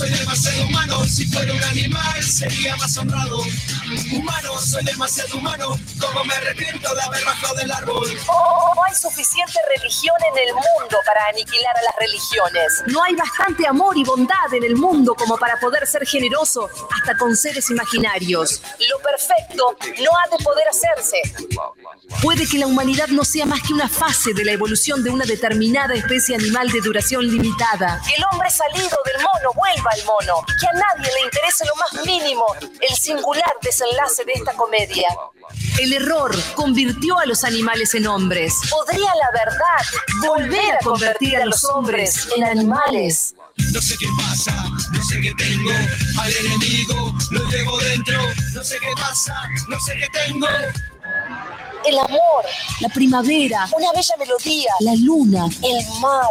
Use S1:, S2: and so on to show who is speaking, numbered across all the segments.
S1: Soy demasiado humano. Si fuera un animal, sería más honrado. Humano, soy demasiado humano. Como me arrepiento de haber bajado del árbol.
S2: Oh, no hay suficiente religión en el mundo para aniquilar a las religiones. No hay bastante amor y bondad en el mundo como para poder ser generoso hasta con seres imaginarios. Lo perfecto no ha de poder hacerse. Puede que la humanidad no sea más que una fase de la evolución de una determinada especie animal de duración limitada. El hombre salido del mono vuelva al mono. Que a nadie le interese lo más mínimo el singular desenlace de esta comedia. El error convirtió a los animales en hombres. ¿Podría la verdad volver a convertir a los hombres en animales?
S1: No sé qué pasa, no sé qué tengo. Al enemigo lo llevo dentro. No sé qué pasa, no sé qué tengo.
S2: El amor, la primavera, una bella melodía, la luna, el mar.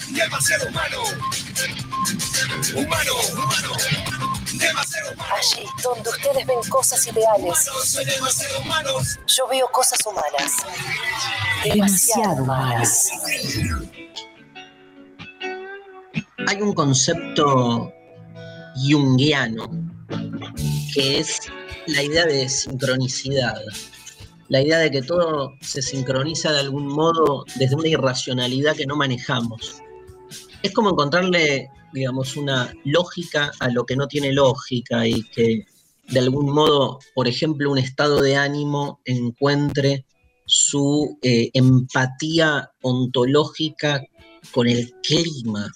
S1: demasiado humano. Humano, humano, demasiado humano.
S2: Allí donde ustedes ven cosas ideales,
S1: soy demasiado
S2: yo veo cosas humanas. Demasiado humanas.
S3: hay un concepto junguiano que es la idea de sincronicidad. La idea de que todo se sincroniza de algún modo desde una irracionalidad que no manejamos. Es como encontrarle, digamos, una lógica a lo que no tiene lógica y que de algún modo, por ejemplo, un estado de ánimo encuentre su eh, empatía ontológica con el clima.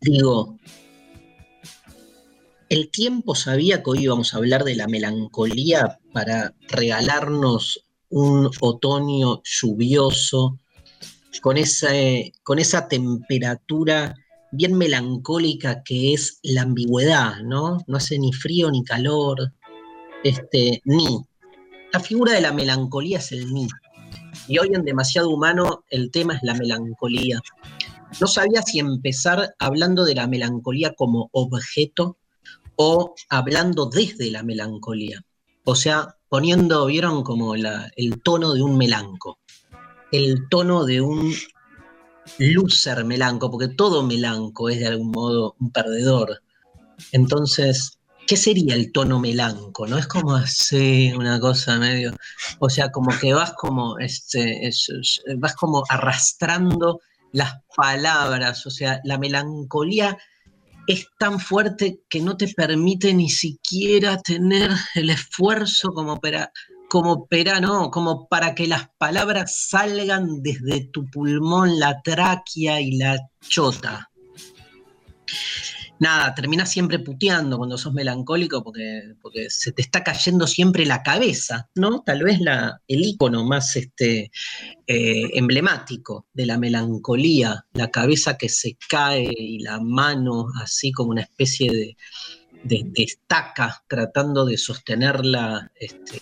S3: Digo, el tiempo sabía que hoy íbamos a hablar de la melancolía para regalarnos un otoño lluvioso, con, ese, con esa temperatura bien melancólica que es la ambigüedad, ¿no? No hace ni frío ni calor, este, ni. La figura de la melancolía es el ni. Y hoy en Demasiado Humano el tema es la melancolía. No sabía si empezar hablando de la melancolía como objeto o hablando desde la melancolía. O sea, poniendo, vieron, como el tono de un melanco, el tono de un loser melanco, porque todo melanco es de algún modo un perdedor. Entonces, ¿qué sería el tono melanco? ¿No? Es como así, una cosa medio. O sea, como que vas como, este, es- es- vas como arrastrando las palabras. O sea, la melancolía es tan fuerte que no te permite ni siquiera tener el esfuerzo como para, como para, no, como para que las palabras salgan desde tu pulmón, la tráquea y la chota. Nada, terminas siempre puteando cuando sos melancólico porque, porque se te está cayendo siempre la cabeza, ¿no? Tal vez la, el ícono más este, eh, emblemático de la melancolía, la cabeza que se cae y la mano así como una especie de, de- estaca tratando de sostenerla este,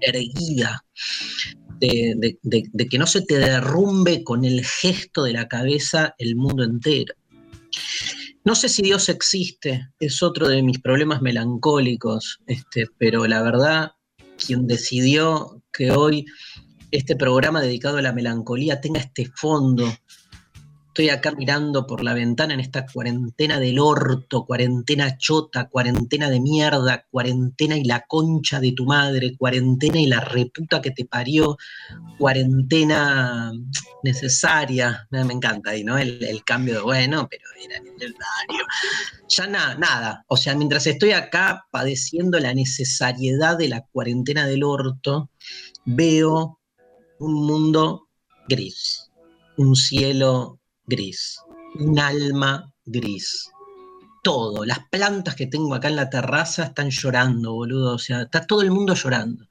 S3: erguida, de- de que no se te derrumbe con el gesto de la cabeza el mundo entero. No sé si Dios existe, es otro de mis problemas melancólicos, este, pero la verdad, quien decidió que hoy este programa dedicado a la melancolía tenga este fondo Estoy acá mirando por la ventana en esta cuarentena del orto, cuarentena chota, cuarentena de mierda, cuarentena y la concha de tu madre, cuarentena y la reputa que te parió, cuarentena necesaria. Me, encanta ahí, ¿no? El, cambio de bueno, pero era necesario. Ya nada, nada. O sea, mientras estoy acá padeciendo la necesariedad de la cuarentena del orto, veo un mundo gris, un cielo gris, un alma gris. Todo, las plantas que tengo acá en la terraza están llorando, boludo. O sea, está todo el mundo llorando.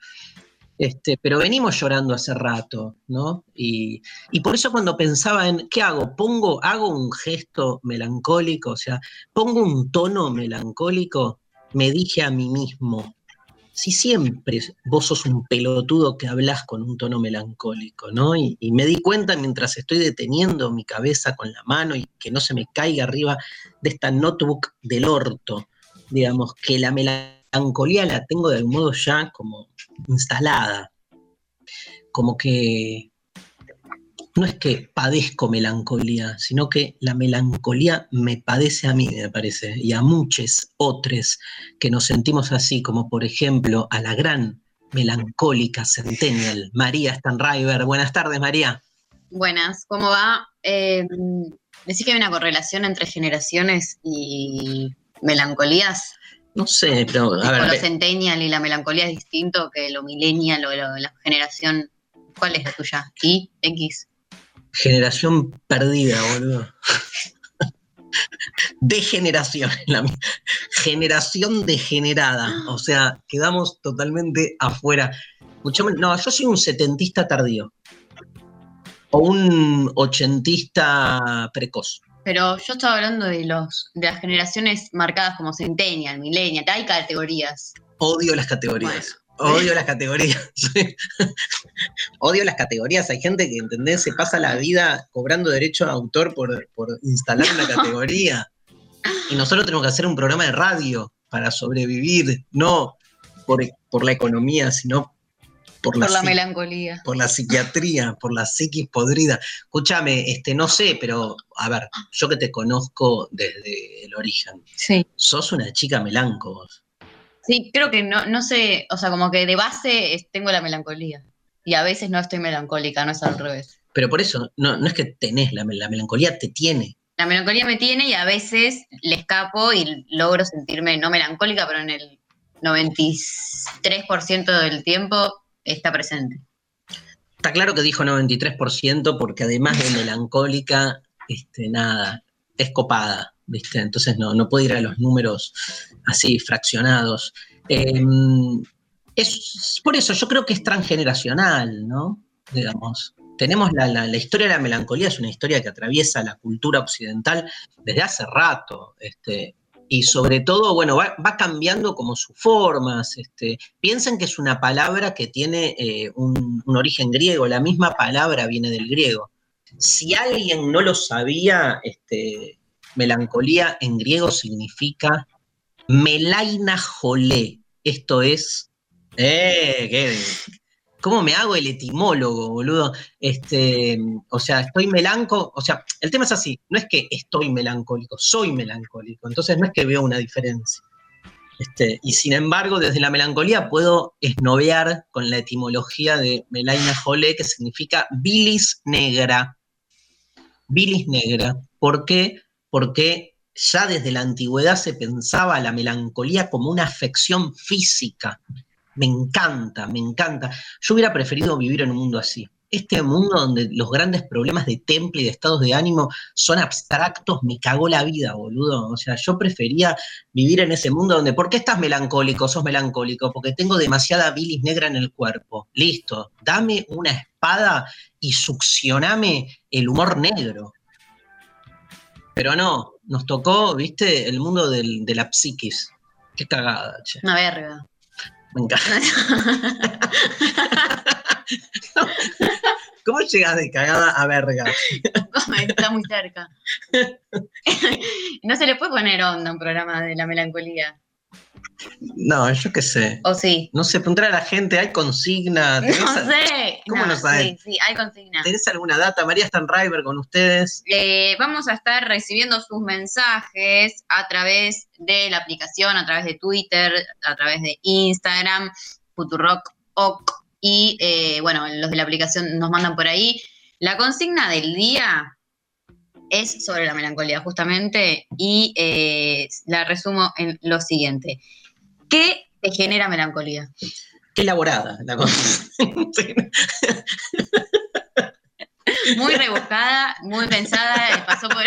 S3: Este, pero venimos llorando hace rato, ¿no? Y, y, por eso cuando pensaba en, ¿qué hago? Pongo, hago un gesto melancólico, o sea, pongo un tono melancólico, me dije a mí mismo, si siempre vos sos un pelotudo que hablas con un tono melancólico, ¿no? Y, me di cuenta mientras estoy deteniendo mi cabeza con la mano y que no se me caiga arriba de esta notebook del orto, digamos, que la melancolía la tengo de algún modo ya como instalada, como que no es que padezco melancolía, sino que la melancolía me padece a mí, me parece, y a muchos otros que nos sentimos así, como por ejemplo a la gran melancólica centennial, María Stanriver. Buenas tardes, María.
S4: Buenas, ¿cómo va? Eh, ¿Decís que hay una correlación entre generaciones y melancolías?
S3: No sé, pero
S4: a ver. Lo centennial y la melancolía es distinto que lo millennial o la generación. ¿Cuál es la tuya? ¿Y? ¿X?
S3: Generación perdida, boludo. Degeneración. La, generación degenerada. O sea, quedamos totalmente afuera. no, yo soy un setentista tardío. O un ochentista precoz.
S4: Pero yo estaba hablando de los de las generaciones marcadas como centennial, millennial, hay categorías.
S3: Odio las categorías. Odio las categorías. Odio las categorías. Hay gente que, ¿entendés? Se pasa la vida cobrando derecho a autor por, instalar una categoría. Y nosotros tenemos que hacer un programa de radio para sobrevivir, no por, la economía, sino por
S4: la, melancolía.
S3: Por la psiquiatría, por la psiquis podrida. Escúchame, este, no sé, pero a ver, yo que te conozco desde el origen.
S4: Sí.
S3: Sos una chica melanco
S4: Sí, creo que no, no sé, o sea, como que de base tengo la melancolía. Y a veces no estoy melancólica, no es al revés.
S3: Pero por eso, no, no es que tenés la, la melancolía, te tiene.
S4: La melancolía me tiene y a veces le escapo y logro sentirme no melancólica, pero en el 93% del tiempo está presente.
S3: Está claro que dijo 93% porque además de melancólica, este, nada, es copada. ¿Viste? Entonces no, no puede ir a los números así fraccionados. Em, es, por eso yo creo que es transgeneracional, ¿no? Digamos, tenemos la, historia de la melancolía, es una historia que atraviesa la cultura occidental desde hace rato, este, y sobre todo, bueno, va, cambiando como sus formas. Este, piensen que es una palabra que tiene eh, un, un, origen griego, la misma palabra viene del griego. Si alguien no lo sabía, este, melancolía en griego significa melaina jolé. Esto es. Eh, ¿Cómo me hago el etimólogo, boludo? Este, o sea, estoy melanco, o sea, el tema es así, no es que estoy melancólico, soy melancólico, entonces no es que veo una diferencia. Este, y sin embargo, desde la melancolía puedo esnovear con la etimología de melaina jolé, que significa bilis negra. Bilis negra. ¿Por qué? Porque ya desde la antigüedad se pensaba la melancolía como una afección física. Me encanta, me encanta. Yo hubiera preferido vivir en un mundo así. Este mundo donde los grandes problemas de temple y de estados de ánimo son abstractos, me cagó la vida, boludo. O sea, yo prefería vivir en ese mundo donde, ¿por qué estás melancólico? Sos melancólico, porque tengo demasiada bilis negra en el cuerpo. Listo, dame una espada y succioname el humor negro. Pero no, nos tocó, viste, el mundo del, de la psiquis. Qué cagada, che.
S4: Una verga.
S3: Me encanta. ¿Cómo llegas de cagada a verga?
S4: Está muy cerca. no se le puede poner onda a un programa de la melancolía.
S3: No, yo qué sé.
S4: ¿O sí?
S3: No sé, preguntar a la gente, ¿hay consigna?
S4: No
S3: ¿Tenés,
S4: sé.
S3: ¿Cómo no sabes?
S4: Sí, sí, hay consigna.
S3: ¿Tenés alguna data? María Stanriver con ustedes.
S4: Eh, vamos a estar recibiendo sus mensajes a través de la aplicación, a través de Twitter, a través de Instagram, Futurock y eh, bueno, los de la aplicación nos mandan por ahí. La consigna del día es sobre la melancolía, justamente, y eh, la resumo en lo siguiente. ¿Qué te genera melancolía?
S3: Qué elaborada la cosa.
S4: Muy rebuscada, muy pensada, pasó por,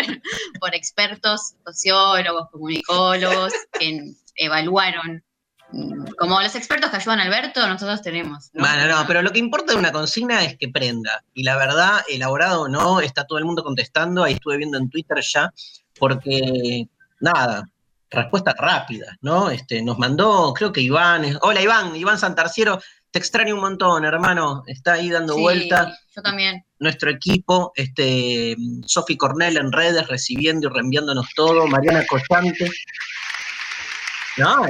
S4: por expertos, sociólogos, comunicólogos, que evaluaron. Mm, Como los expertos que ayudan a Alberto, nosotros tenemos. ¿no?
S3: Bueno, no, pero lo que importa de una consigna es que prenda. Y la verdad, elaborado o no, está todo el mundo contestando. Ahí estuve viendo en Twitter ya, porque nada, respuestas rápidas, ¿no? Este, nos mandó, creo que Iván, es- hola Iván, Iván Santarciero, te extraño un montón, hermano. Está ahí dando
S4: Sí,
S3: vuelta
S4: Yo también.
S3: nuestro equipo, este, Sofi Cornell en redes, recibiendo y reenviándonos todo, Mariana Collante. No,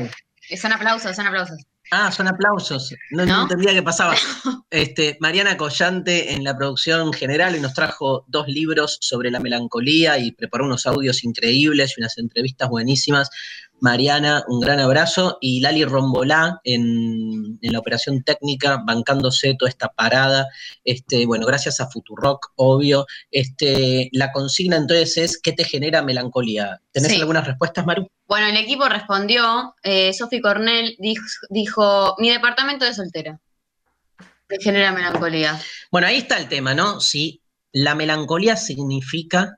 S4: Son aplausos, son aplausos.
S3: Ah, son aplausos. No, no
S4: ¿No?
S3: entendía qué pasaba. Este, Mariana Collante en la producción general y nos trajo dos libros sobre la melancolía y preparó unos audios increíbles y unas entrevistas buenísimas. Mariana, un gran abrazo. Y Lali Rombolá en, en la operación técnica, bancándose toda esta parada. Este, bueno, gracias a Futurock, obvio. Este, la consigna entonces es: ¿qué te genera melancolía? ¿Tenés
S4: Sí.
S3: algunas respuestas, Maru?
S4: Bueno, el equipo respondió, eh, Sofi Cornell dijo, dijo, mi departamento de soltera. Me genera melancolía.
S3: Bueno, ahí está el tema, ¿no? Si la melancolía significa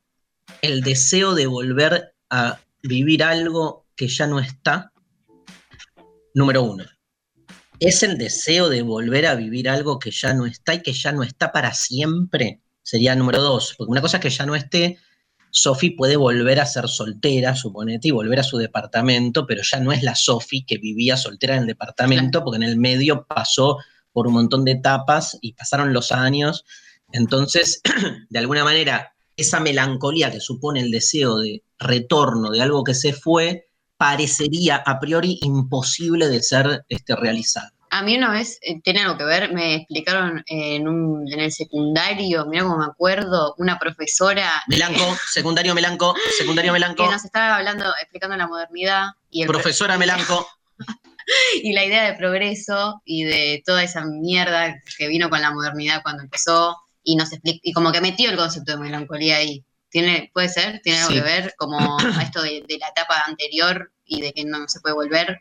S3: el deseo de volver a vivir algo que ya no está, número uno. ¿Es el deseo de volver a vivir algo que ya no está y que ya no está para siempre? Sería número dos, porque una cosa es que ya no esté, Sofi puede volver a ser soltera, suponete, y volver a su departamento, pero ya no es la Sofi que vivía soltera en el departamento, porque en el medio pasó por un montón de etapas y pasaron los años. Entonces, de alguna manera, esa melancolía que supone el deseo de retorno de algo que se fue, parecería a priori imposible de ser este, realizado.
S4: A mí una vez, eh, tiene algo que ver, me explicaron en, un, en el secundario, mira cómo me acuerdo, una profesora
S3: Melanco, secundario Melanco, secundario Melanco,
S4: que nos estaba hablando, explicando la modernidad y, el,
S3: profesora Melanco.
S4: y la idea de progreso y de toda esa mierda que vino con la modernidad cuando empezó y nos y como que metió el concepto de melancolía ahí. ¿Tiene, ¿Puede ser? ¿Tiene algo
S3: Sí.
S4: que ver como a esto de, de la etapa anterior y de que no se puede volver?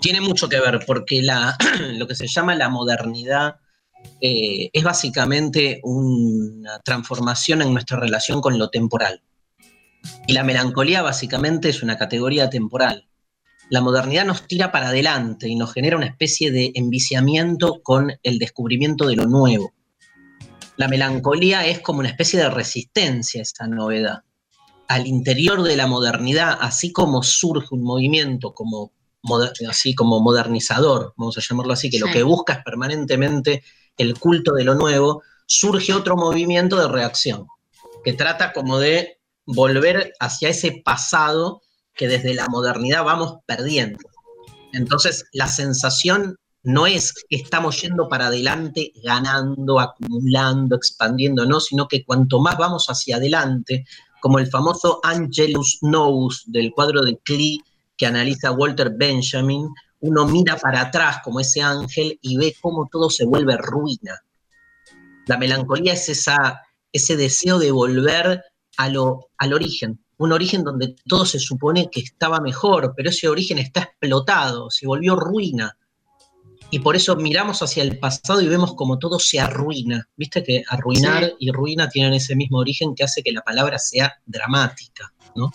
S3: Tiene mucho que ver porque la, lo que se llama la modernidad eh, es básicamente una transformación en nuestra relación con lo temporal. Y la melancolía básicamente es una categoría temporal. La modernidad nos tira para adelante y nos genera una especie de enviciamiento con el descubrimiento de lo nuevo. La melancolía es como una especie de resistencia a esa novedad. Al interior de la modernidad, así como surge un movimiento como moder- así como modernizador, vamos a llamarlo así, que lo que busca es permanentemente el culto de lo nuevo, surge otro movimiento de reacción, que trata como de volver hacia ese pasado que desde la modernidad vamos perdiendo. Entonces, la sensación no es que estamos yendo para adelante, ganando, acumulando, expandiendo, no, sino que cuanto más vamos hacia adelante, como el famoso Angelus Nous del cuadro de Klee que analiza Walter Benjamin, uno mira para atrás como ese ángel y ve cómo todo se vuelve ruina. La melancolía es ese deseo de volver al origen, un origen donde todo se supone que estaba mejor, pero ese origen está explotado, se volvió ruina. Y por eso miramos hacia el pasado y vemos como todo se arruina. Viste que arruinar
S4: Sí.
S3: y ruina tienen ese mismo origen que hace que la palabra sea dramática, ¿no?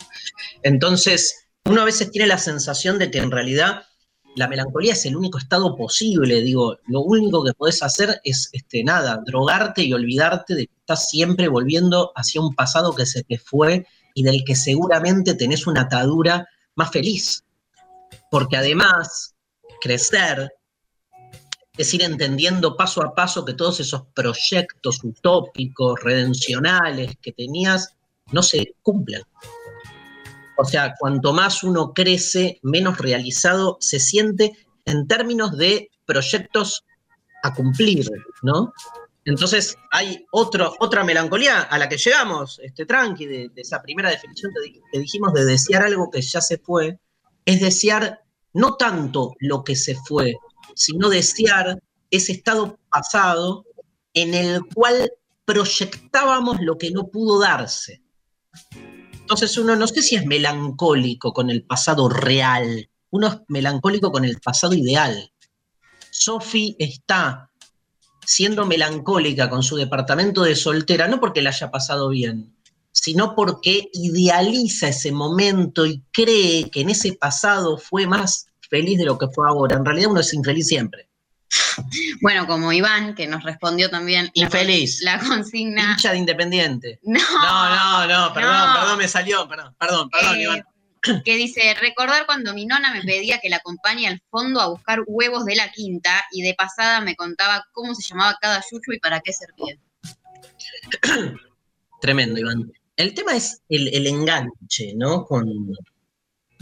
S3: Entonces, uno a veces tiene la sensación de que en realidad la melancolía es el único estado posible. Digo, lo único que podés hacer es, este, nada, drogarte y olvidarte de que estás siempre volviendo hacia un pasado que se te fue y del que seguramente tenés una atadura más feliz. Porque además, crecer es ir entendiendo paso a paso que todos esos proyectos utópicos, redencionales que tenías, no se cumplen. O sea, cuanto más uno crece, menos realizado se siente en términos de proyectos a cumplir, ¿no? Entonces hay otro, otra melancolía a la que llegamos, este tranqui, de, esa primera definición que, dijimos de desear algo que ya se fue, es desear no tanto lo que se fue, sino desear ese estado pasado en el cual proyectábamos lo que no pudo darse. Entonces uno no sé si es melancólico con el pasado real, uno es melancólico con el pasado ideal. Sophie está siendo melancólica con su departamento de soltera, no porque la haya pasado bien, sino porque idealiza ese momento y cree que en ese pasado fue más feliz de lo que fue ahora. En realidad uno es infeliz siempre.
S4: Bueno, como Iván, que nos respondió también.
S3: Infeliz.
S4: La, consigna.
S3: Hincha de Independiente.
S4: No.
S3: No, no, perdón, perdón, me salió, perdón, perdón, perdón,
S4: Eh,
S3: Iván.
S4: que dice, recordar cuando mi nona me pedía que la acompañe al fondo a buscar huevos de la quinta y de pasada me contaba cómo se llamaba cada yuyu y para qué servía.
S3: Tremendo, Iván. El tema es el, el enganche, ¿no? Con,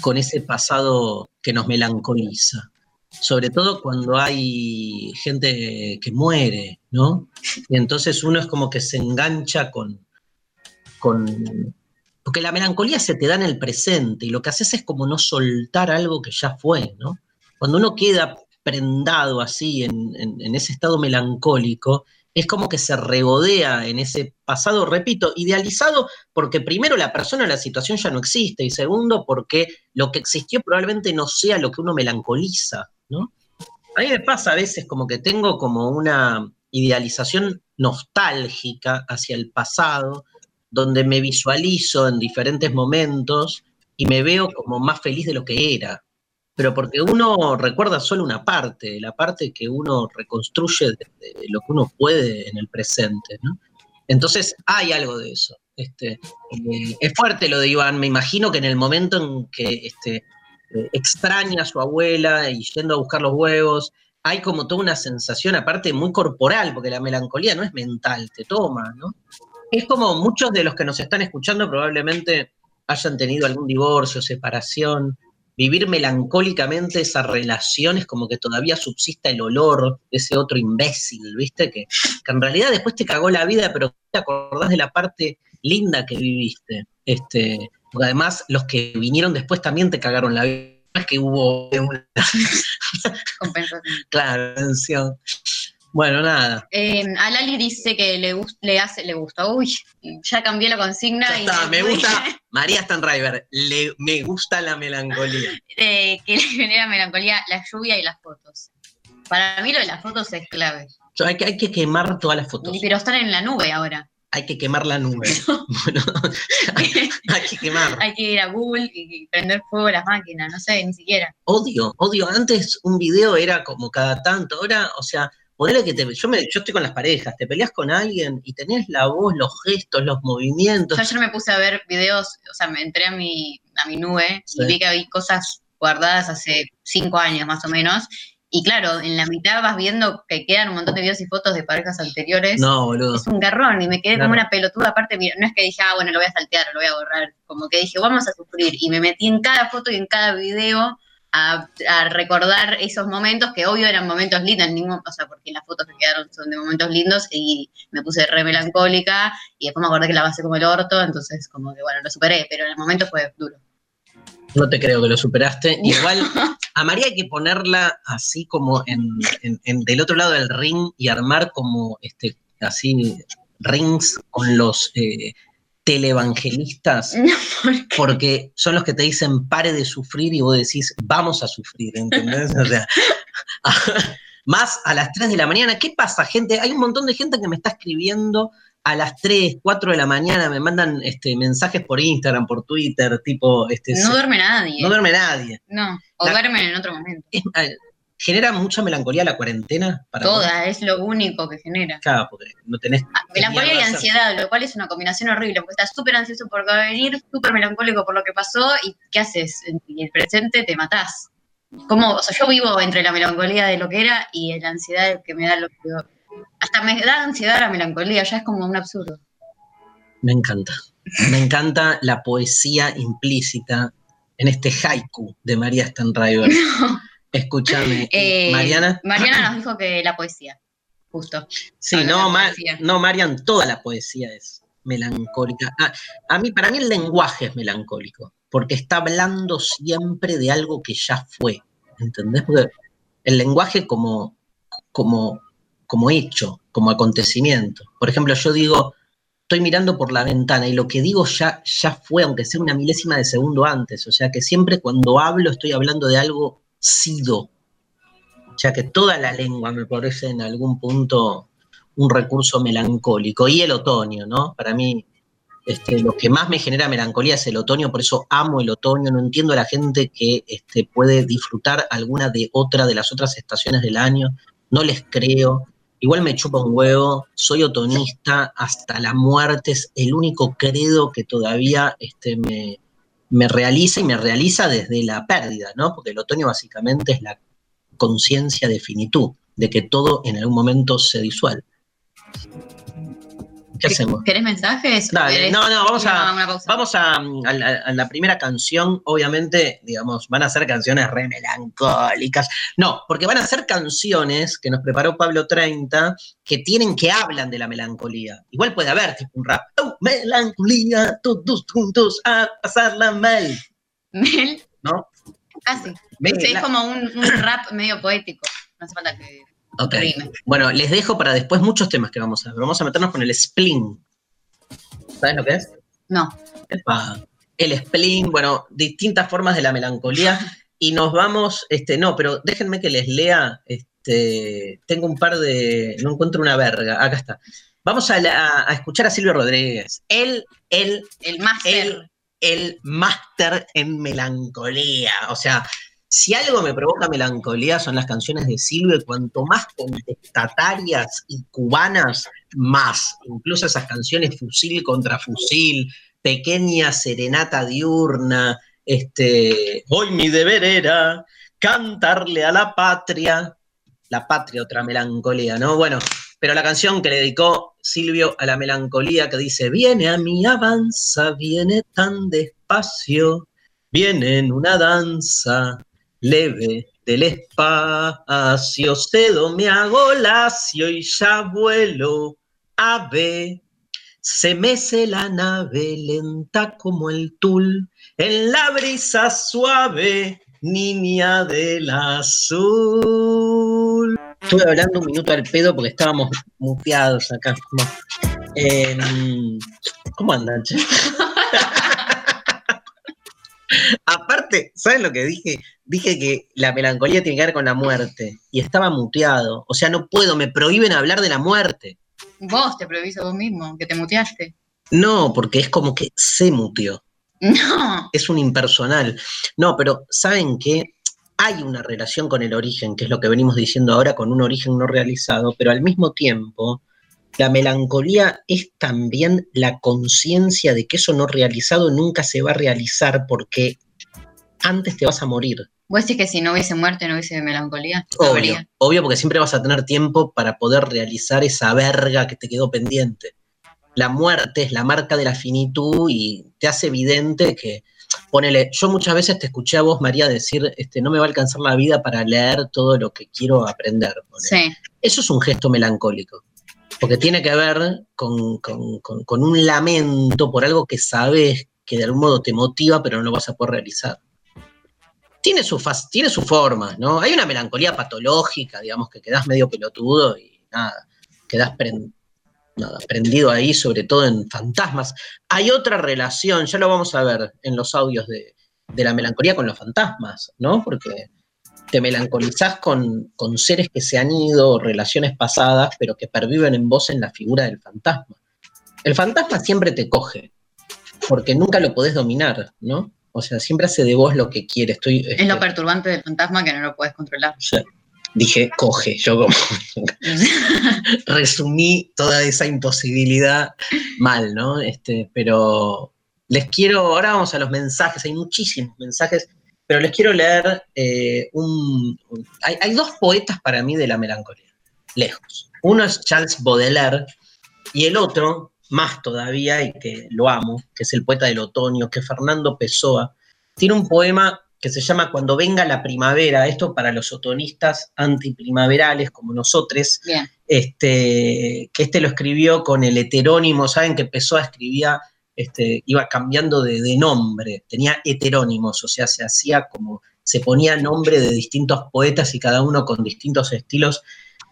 S3: con ese pasado que nos melancoliza. Sobre todo cuando hay gente que muere, ¿no? Y entonces uno es como que se engancha con, con. Porque la melancolía se te da en el presente y lo que haces es como no soltar algo que ya fue, ¿no? Cuando uno queda prendado así en, en- en ese estado melancólico, es como que se regodea en ese pasado, repito, idealizado porque primero la persona, la situación ya no existe y segundo porque lo que existió probablemente no sea lo que uno melancoliza, ¿no? A mí me pasa a veces como que tengo como una idealización nostálgica hacia el pasado, donde me visualizo en diferentes momentos y me veo como más feliz de lo que era. Pero porque uno recuerda solo una parte, la parte que uno reconstruye de, lo que uno puede en el presente, ¿no? Entonces hay algo de eso. Este, eh, es fuerte lo de Iván, me imagino que en el momento en que este, eh, extraña a su abuela y yendo a buscar los huevos, hay como toda una sensación aparte muy corporal, porque la melancolía no es mental, te toma, ¿no? Es como muchos de los que nos están escuchando probablemente hayan tenido algún divorcio, separación, vivir melancólicamente esa relación es como que todavía subsista el olor de ese otro imbécil, ¿viste? Que, que en realidad después te cagó la vida, pero te acordás de la parte linda que viviste. Este, porque además los que vinieron después también te cagaron la vida. Es que hubo una
S4: Compensación.
S3: claro. Bueno, nada.
S4: Eh, a Lali dice que le, le hace, le gusta. Uy, ya cambié la consigna.
S3: Ya
S4: y
S3: está, me gusta. María Stanriver, le, me gusta la melancolía.
S4: eh, que le genera melancolía la lluvia y las fotos. Para mí lo de las fotos es clave.
S3: Yo- hay, que, hay que quemar todas las fotos.
S4: Pero están en la nube ahora.
S3: Hay que quemar la nube. Bueno, hay que quemar.
S4: Hay que ir a Google y y prender fuego a las máquinas, no sé, ni siquiera.
S3: Odio, odio. Antes un video era como cada tanto. Ahora, o sea, ponele que te. Yo, me, yo estoy con las parejas, te peleas con alguien y tenés la voz, los gestos, los movimientos.
S4: Yo ayer me puse a ver videos, o sea, me entré a mi, a mi nube
S3: Sí.
S4: y vi que había cosas guardadas hace cinco años más o menos. Y claro, en la mitad vas viendo que quedan un montón de videos y fotos de parejas anteriores.
S3: No, boludo.
S4: Es un garrón y me quedé
S3: Claro.
S4: como una pelotuda. Aparte, mira, no es que dije, ah, bueno, lo voy a saltear, lo voy a borrar. Como que dije, vamos a sufrir. Y me metí en cada foto y en cada video a, a recordar esos momentos que obvio eran momentos lindos, ningún, o sea, porque las fotos que quedaron son de momentos lindos y me puse re melancólica y después me acordé que la pasé como el orto, entonces como que bueno, lo superé, pero en el momento fue duro.
S3: No te creo que lo superaste. Igual, a María hay que ponerla así como en, en- en- del otro lado del ring y armar como este así rings con los eh, televangelistas, porque son los que te dicen pare de sufrir y vos decís vamos a sufrir, ¿entendés? O sea, más a las 3 de la mañana. ¿Qué pasa, gente? Hay un montón de gente que me está escribiendo a las 3, 4 de la mañana, me mandan este, mensajes por Instagram, por Twitter, tipo, este,
S4: No duerme nadie.
S3: no duerme nadie.
S4: No, o
S3: La-
S4: duermen en otro momento.
S3: Es- ¿Genera mucha melancolía la cuarentena? Para vos?
S4: Toda, es lo único que genera.
S3: Claro, porque no tenés.
S4: Ah, Melancolía y ansiedad, lo cual es una combinación horrible, porque estás súper ansioso por qué va a venir, súper melancólico por lo que pasó, y ¿qué haces? En el presente te matás. Como, o sea, yo vivo entre la melancolía de lo que era y la ansiedad que me da lo que. Hasta me da ansiedad la melancolía, ya es como un absurdo.
S3: Me encanta. Me encanta la poesía implícita en este haiku de María Stanriver. Escúchame,
S4: Eh,
S3: Mariana.
S4: Mariana nos dijo que la poesía, justo.
S3: Sí, no,
S4: de
S3: Ma-
S4: poesía.
S3: no, Marian, toda la poesía es melancólica. Ah, a mí, para mí el lenguaje es melancólico, porque está hablando siempre de algo que ya fue, ¿entendés? Porque el lenguaje como, como, como hecho, como acontecimiento. Por ejemplo, yo digo, estoy mirando por la ventana y lo que digo ya, ya fue, aunque sea una milésima de segundo antes. O sea que siempre cuando hablo estoy hablando de algo sido. Sea que toda la lengua me parece en algún punto un recurso melancólico. Y el otoño, ¿no? Para mí, este, lo que más me genera melancolía es el otoño, por eso amo el otoño. No entiendo a la gente que este, puede disfrutar alguna de otra de las otras estaciones del año. No les creo. Igual me chupa un huevo, soy otonista hasta la muerte, es el único credo que todavía este, me, me realiza y me realiza desde la pérdida, ¿no? Porque el otoño básicamente es la conciencia de finitud, de que todo en algún momento se disuelve. ¿Qué hacemos?
S4: ¿Querés mensajes?
S3: Dale, no, no, vamos a, vamos a, a la, a la primera canción. Obviamente, digamos, van a ser canciones re melancólicas. No, porque van a ser canciones que nos preparó Pablo 30 que tienen, que hablan de la melancolía. Igual puede haber tipo un rap. Oh, melancolía, todos juntos a pasarla mal.
S4: Mel,
S3: ¿No? Ve,
S4: Sí,
S3: la-
S4: es como un, un rap medio poético. No hace falta que
S3: Ok. Bueno, les dejo para después muchos temas que vamos a ver. Vamos a meternos con el spleen. ¿Sabes lo que es?
S4: No.
S3: Epa, el spleen, bueno, distintas formas de la melancolía. Y nos vamos, este, no, pero déjenme que les lea, este, tengo un par de, no encuentro una verga, acá está. Vamos a, la- a escuchar a Silvio Rodríguez. Él, él,
S4: El máster.
S3: él, el máster en melancolía. O sea, si algo me provoca melancolía son las canciones de Silvio cuanto más contestatarias y cubanas, más. Incluso esas canciones fusil contra fusil, pequeña serenata diurna, este, hoy mi deber era cantarle a la patria, la patria, otra melancolía, ¿no? Bueno, pero la canción que le dedicó Silvio a la melancolía que dice, viene a mí, avanza, viene tan despacio, viene en una danza leve del espacio, cedo me hago lacio y ya vuelo, ave, se mece la nave lenta como el tul, en la brisa suave, niña del azul. Estuve hablando un minuto al pedo porque estábamos muteados acá. Em, ¿Cómo andan, che? Aparte, ¿saben lo que dije? Dije que la melancolía tiene que ver con la muerte y estaba muteado. O sea, no puedo, me prohíben hablar de la muerte.
S4: Vos te prohibís a vos mismo, que te muteaste.
S3: No, porque es como que se muteó.
S4: No.
S3: es un impersonal. No, pero ¿saben qué? Hay una relación con el origen, que es lo que venimos diciendo ahora, con un origen no realizado, pero al mismo tiempo, la melancolía es también la conciencia de que eso no realizado nunca se va a realizar porque antes te vas a morir.
S4: Vos decís que si no hubiese muerte no hubiese melancolía.
S3: Obvio,
S4: habría.
S3: obvio, porque siempre vas a tener tiempo para poder realizar esa verga que te quedó pendiente. La muerte es la marca de la finitud y te hace evidente que, ponele, yo muchas veces te escuché a vos, María, decir, este, no me va a alcanzar la vida para leer todo lo que quiero aprender. ponele.
S4: Sí.
S3: Eso es un gesto melancólico, porque tiene que ver con, con- con- un lamento por algo que sabes que de algún modo te motiva, pero no lo vas a poder realizar. Tiene su, fas- tiene su forma, ¿no? Hay una melancolía patológica, digamos, que quedas medio pelotudo y nada, quedas pren- nada, prendido ahí, sobre todo en fantasmas. Hay otra relación, ya lo vamos a ver en los audios de, de la melancolía con los fantasmas, ¿no? Porque te melancolizás con, con seres que se han ido, relaciones pasadas, pero que perviven en vos en la figura del fantasma. El fantasma siempre te coge, porque nunca lo podés dominar, ¿no? O sea, siempre hace de vos lo que quiere. Estoy,
S4: Es
S3: este,
S4: lo perturbante del fantasma que no lo puedes controlar.
S3: dije, coge, yo como resumí toda esa imposibilidad mal, ¿no? Este, pero les quiero, ahora vamos a los mensajes, hay muchísimos mensajes, pero les quiero leer eh, un... un- hay, hay dos poetas para mí de la melancolía, lejos. Uno es Charles Baudelaire y el otro más todavía y que lo amo, que es el poeta del otoño, que Fernando Pessoa, tiene un poema que se llama Cuando venga la primavera, esto para los otonistas antiprimaverales como nosotros,
S4: Bien.
S3: este, que este lo escribió con el heterónimo, saben que Pessoa escribía, este, iba cambiando de, de nombre, tenía heterónimos, o sea, se hacía como, se ponía nombre de distintos poetas y cada uno con distintos estilos.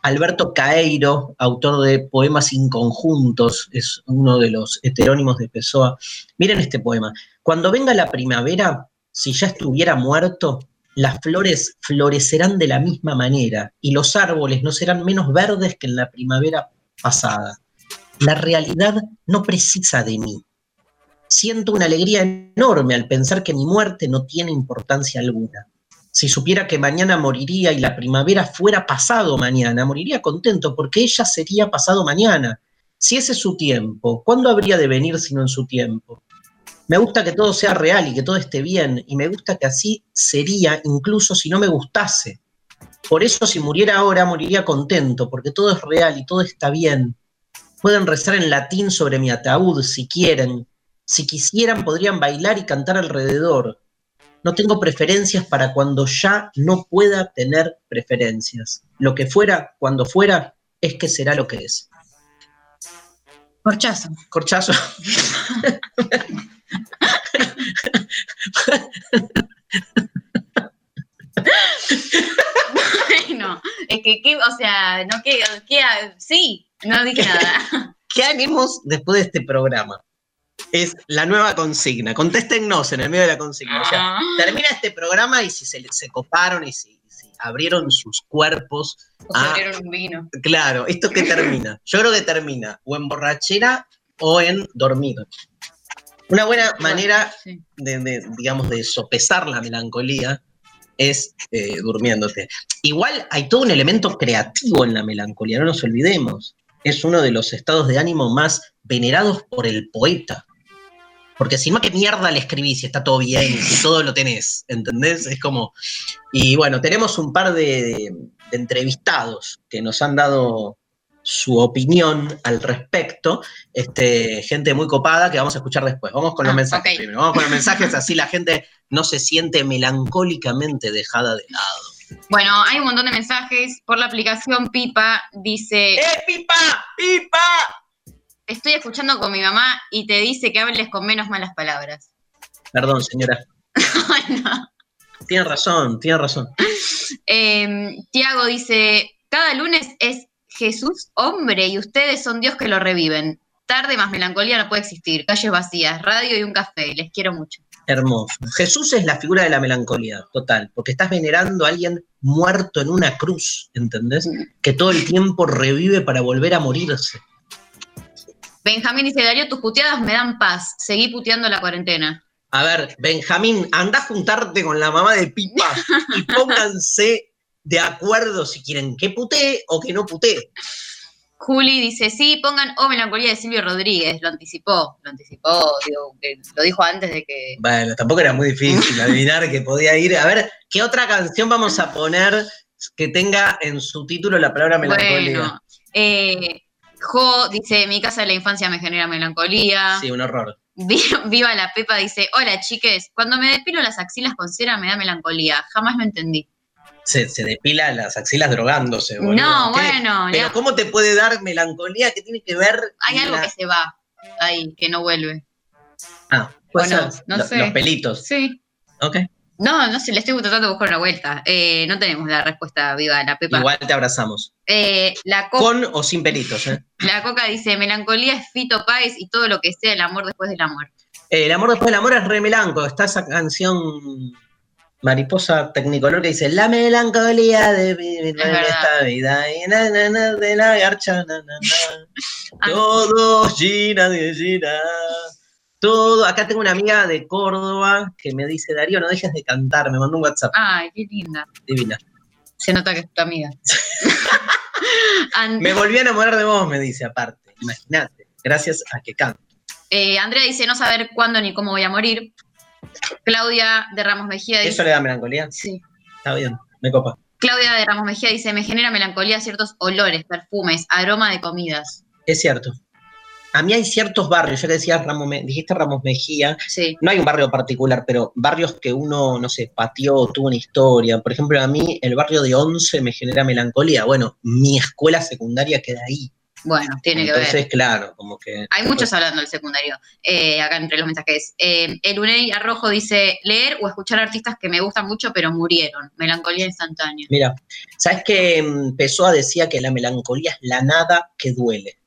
S3: Alberto Caeiro, autor de Poemas Inconjuntos, es uno de los heterónimos de Pessoa. Miren este poema. Cuando venga la primavera, si ya estuviera muerto, las flores florecerán de la misma manera y los árboles no serán menos verdes que en la primavera pasada. La realidad no precisa de mí. Siento una alegría enorme al pensar que mi muerte no tiene importancia alguna. Si supiera que mañana moriría y la primavera fuera pasado mañana, moriría contento porque ella sería pasado mañana. Si ese es su tiempo, ¿cuándo habría de venir sino en su tiempo? Me gusta que todo sea real y que todo esté bien, y me gusta que así sería incluso si no me gustase. Por eso si muriera ahora moriría contento, porque todo es real y todo está bien. Pueden rezar en latín sobre mi ataúd si quieren. Si quisieran podrían bailar y cantar alrededor. No tengo preferencias para cuando ya no pueda tener preferencias. Lo que fuera, cuando fuera, es que será lo que es.
S4: Corchazo.
S3: Corchazo.
S4: Bueno, es que, ¿qué? o sea, no que, que- sí, no dije nada.
S3: ¿Qué haremos después de este programa? Es la nueva consigna. Contéstenos en el medio de la consigna. O sea,
S4: Ah.
S3: termina este programa y si se, se coparon y si, si abrieron sus cuerpos.
S4: O
S3: Ah.
S4: abrieron un vino.
S3: Claro, ¿esto qué termina? Yo creo que termina o en borrachera o en dormido. Una buena manera
S4: Sí.
S3: de, de, digamos, de sopesar la melancolía es eh, durmiéndote. Igual hay todo un elemento creativo en la melancolía, no nos olvidemos. Es uno de los estados de ánimo más venerados por el poeta. Porque si no, ¿qué mierda le escribís si está todo bien, si todo lo tenés? ¿Entendés? Es como. Y bueno, tenemos un par de, de entrevistados que nos han dado su opinión al respecto. Este, gente muy copada que vamos a escuchar después. Vamos con los
S4: Ah,
S3: mensajes primero. Vamos con los mensajes, así la gente no se siente melancólicamente dejada de lado.
S4: Bueno, hay un montón de mensajes por la aplicación Pipa. Dice,
S3: ¡Eh, pipa! ¡Pipa!
S4: estoy escuchando con mi mamá y te dice que hables con menos malas palabras.
S3: Perdón, señora.
S4: Ay, no.
S3: Tiene razón, tiene razón.
S4: Eh, Tiago dice, cada lunes es Jesús hombre y ustedes son Dios que lo reviven. Tarde más melancolía no puede existir. Calles vacías, radio y un café. Les quiero mucho.
S3: Hermoso. Jesús es la figura de la melancolía, total, porque estás venerando a alguien muerto en una cruz, ¿entendés? Que todo el tiempo revive para volver a morirse.
S4: Benjamín dice, Darío, tus puteadas me dan paz. Seguí puteando la cuarentena.
S3: A ver, Benjamín, anda a juntarte con la mamá de Pipa y pónganse de acuerdo si quieren que putee o que no putee.
S4: Juli dice, sí, pongan O Melancolía de Silvio Rodríguez. Lo anticipó, lo anticipó, digo, que lo dijo antes de que...
S3: Bueno, tampoco era muy difícil adivinar que podía ir. A ver, ¿qué otra canción vamos a poner que tenga en su título la palabra melancolía?
S4: Bueno, eh, Jo dice, mi casa de la infancia me genera melancolía.
S3: Sí, un horror.
S4: Vi- Viva la Pepa dice, hola chiques, cuando me depilo las axilas con cera me da melancolía. Jamás lo entendí.
S3: Se, se depila las axilas drogándose. boludo.
S4: No,
S3: ¿Qué?
S4: bueno,
S3: Pero ¿cómo te puede dar melancolía? ¿Qué tiene que ver?
S4: hay algo
S3: la-
S4: que se va ahí, que no vuelve.
S3: Ah, ser.
S4: no
S3: Lo-
S4: sé.
S3: Los pelitos.
S4: Sí.
S3: Ok.
S4: No, no sé, le estoy tratando de buscar una vuelta. Eh, no tenemos la respuesta viva de la Pepa.
S3: Igual te abrazamos.
S4: Eh, la, co-
S3: Con o sin pelitos, ¿eh?
S4: la Coca dice, melancolía es Fito Páez y todo lo que sea el amor después del amor.
S3: Eh, el amor después del amor es re melanco. Está esa canción Mariposa Tecnicolor que dice La melancolía de vivir en
S4: verdad.
S3: esta vida y na, na, na, de la garcha, na, na, na.
S4: Ah.
S3: Todo gira de gira. Todo. Acá tengo una amiga de Córdoba que me dice, Darío, no dejes de cantar. Me mandó un WhatsApp.
S4: Ay, qué linda.
S3: Divina.
S4: Se nota que es tu amiga. And-
S3: Me volví a enamorar de vos, me dice aparte. Imagínate. Gracias a que canto.
S4: eh, Andrea dice no saber cuándo ni cómo voy a morir. Claudia de Ramos Mejía dice.
S3: ¿Eso le da melancolía?
S4: Sí.
S3: Está bien. Me copa.
S4: Claudia de Ramos Mejía dice, me genera melancolía ciertos olores, perfumes, aroma de comidas.
S3: Es cierto. a mí hay ciertos barrios, ya que decías Ramos, dijiste Ramos Mejía,
S4: Sí.
S3: no hay un barrio particular, pero barrios que uno, no sé, pateó, tuvo una historia. Por ejemplo, a mí el barrio de Once me genera melancolía. Bueno, mi escuela secundaria queda ahí.
S4: Bueno, tiene que
S3: Entonces,
S4: ver.
S3: claro, como que...
S4: Hay muchos hablando del secundario, eh, acá entre los mensajes. Eh, el Unei Arrojo dice, leer o escuchar artistas que me gustan mucho pero murieron. Melancolía instantánea.
S3: Mira, ¿sabes que mm, Pessoa decía que la melancolía es la nada que duele?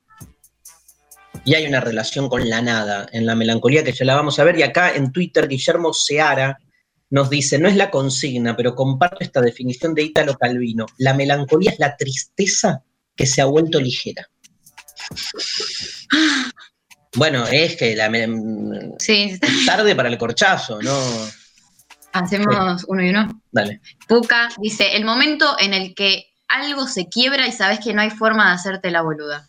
S3: Y hay una relación con la nada en la melancolía que ya la vamos a ver. Y acá en Twitter, Guillermo Seara nos dice, no es la consigna, pero comparto esta definición de Ítalo Calvino. La melancolía es la tristeza que se ha vuelto ligera. Bueno, es que la
S4: Sí,
S3: tarde para el corchazo, ¿no?
S4: hacemos uno y uno.
S3: Dale.
S4: Puka dice, el momento en el que algo se quiebra y sabes que no hay forma de hacerte la boluda.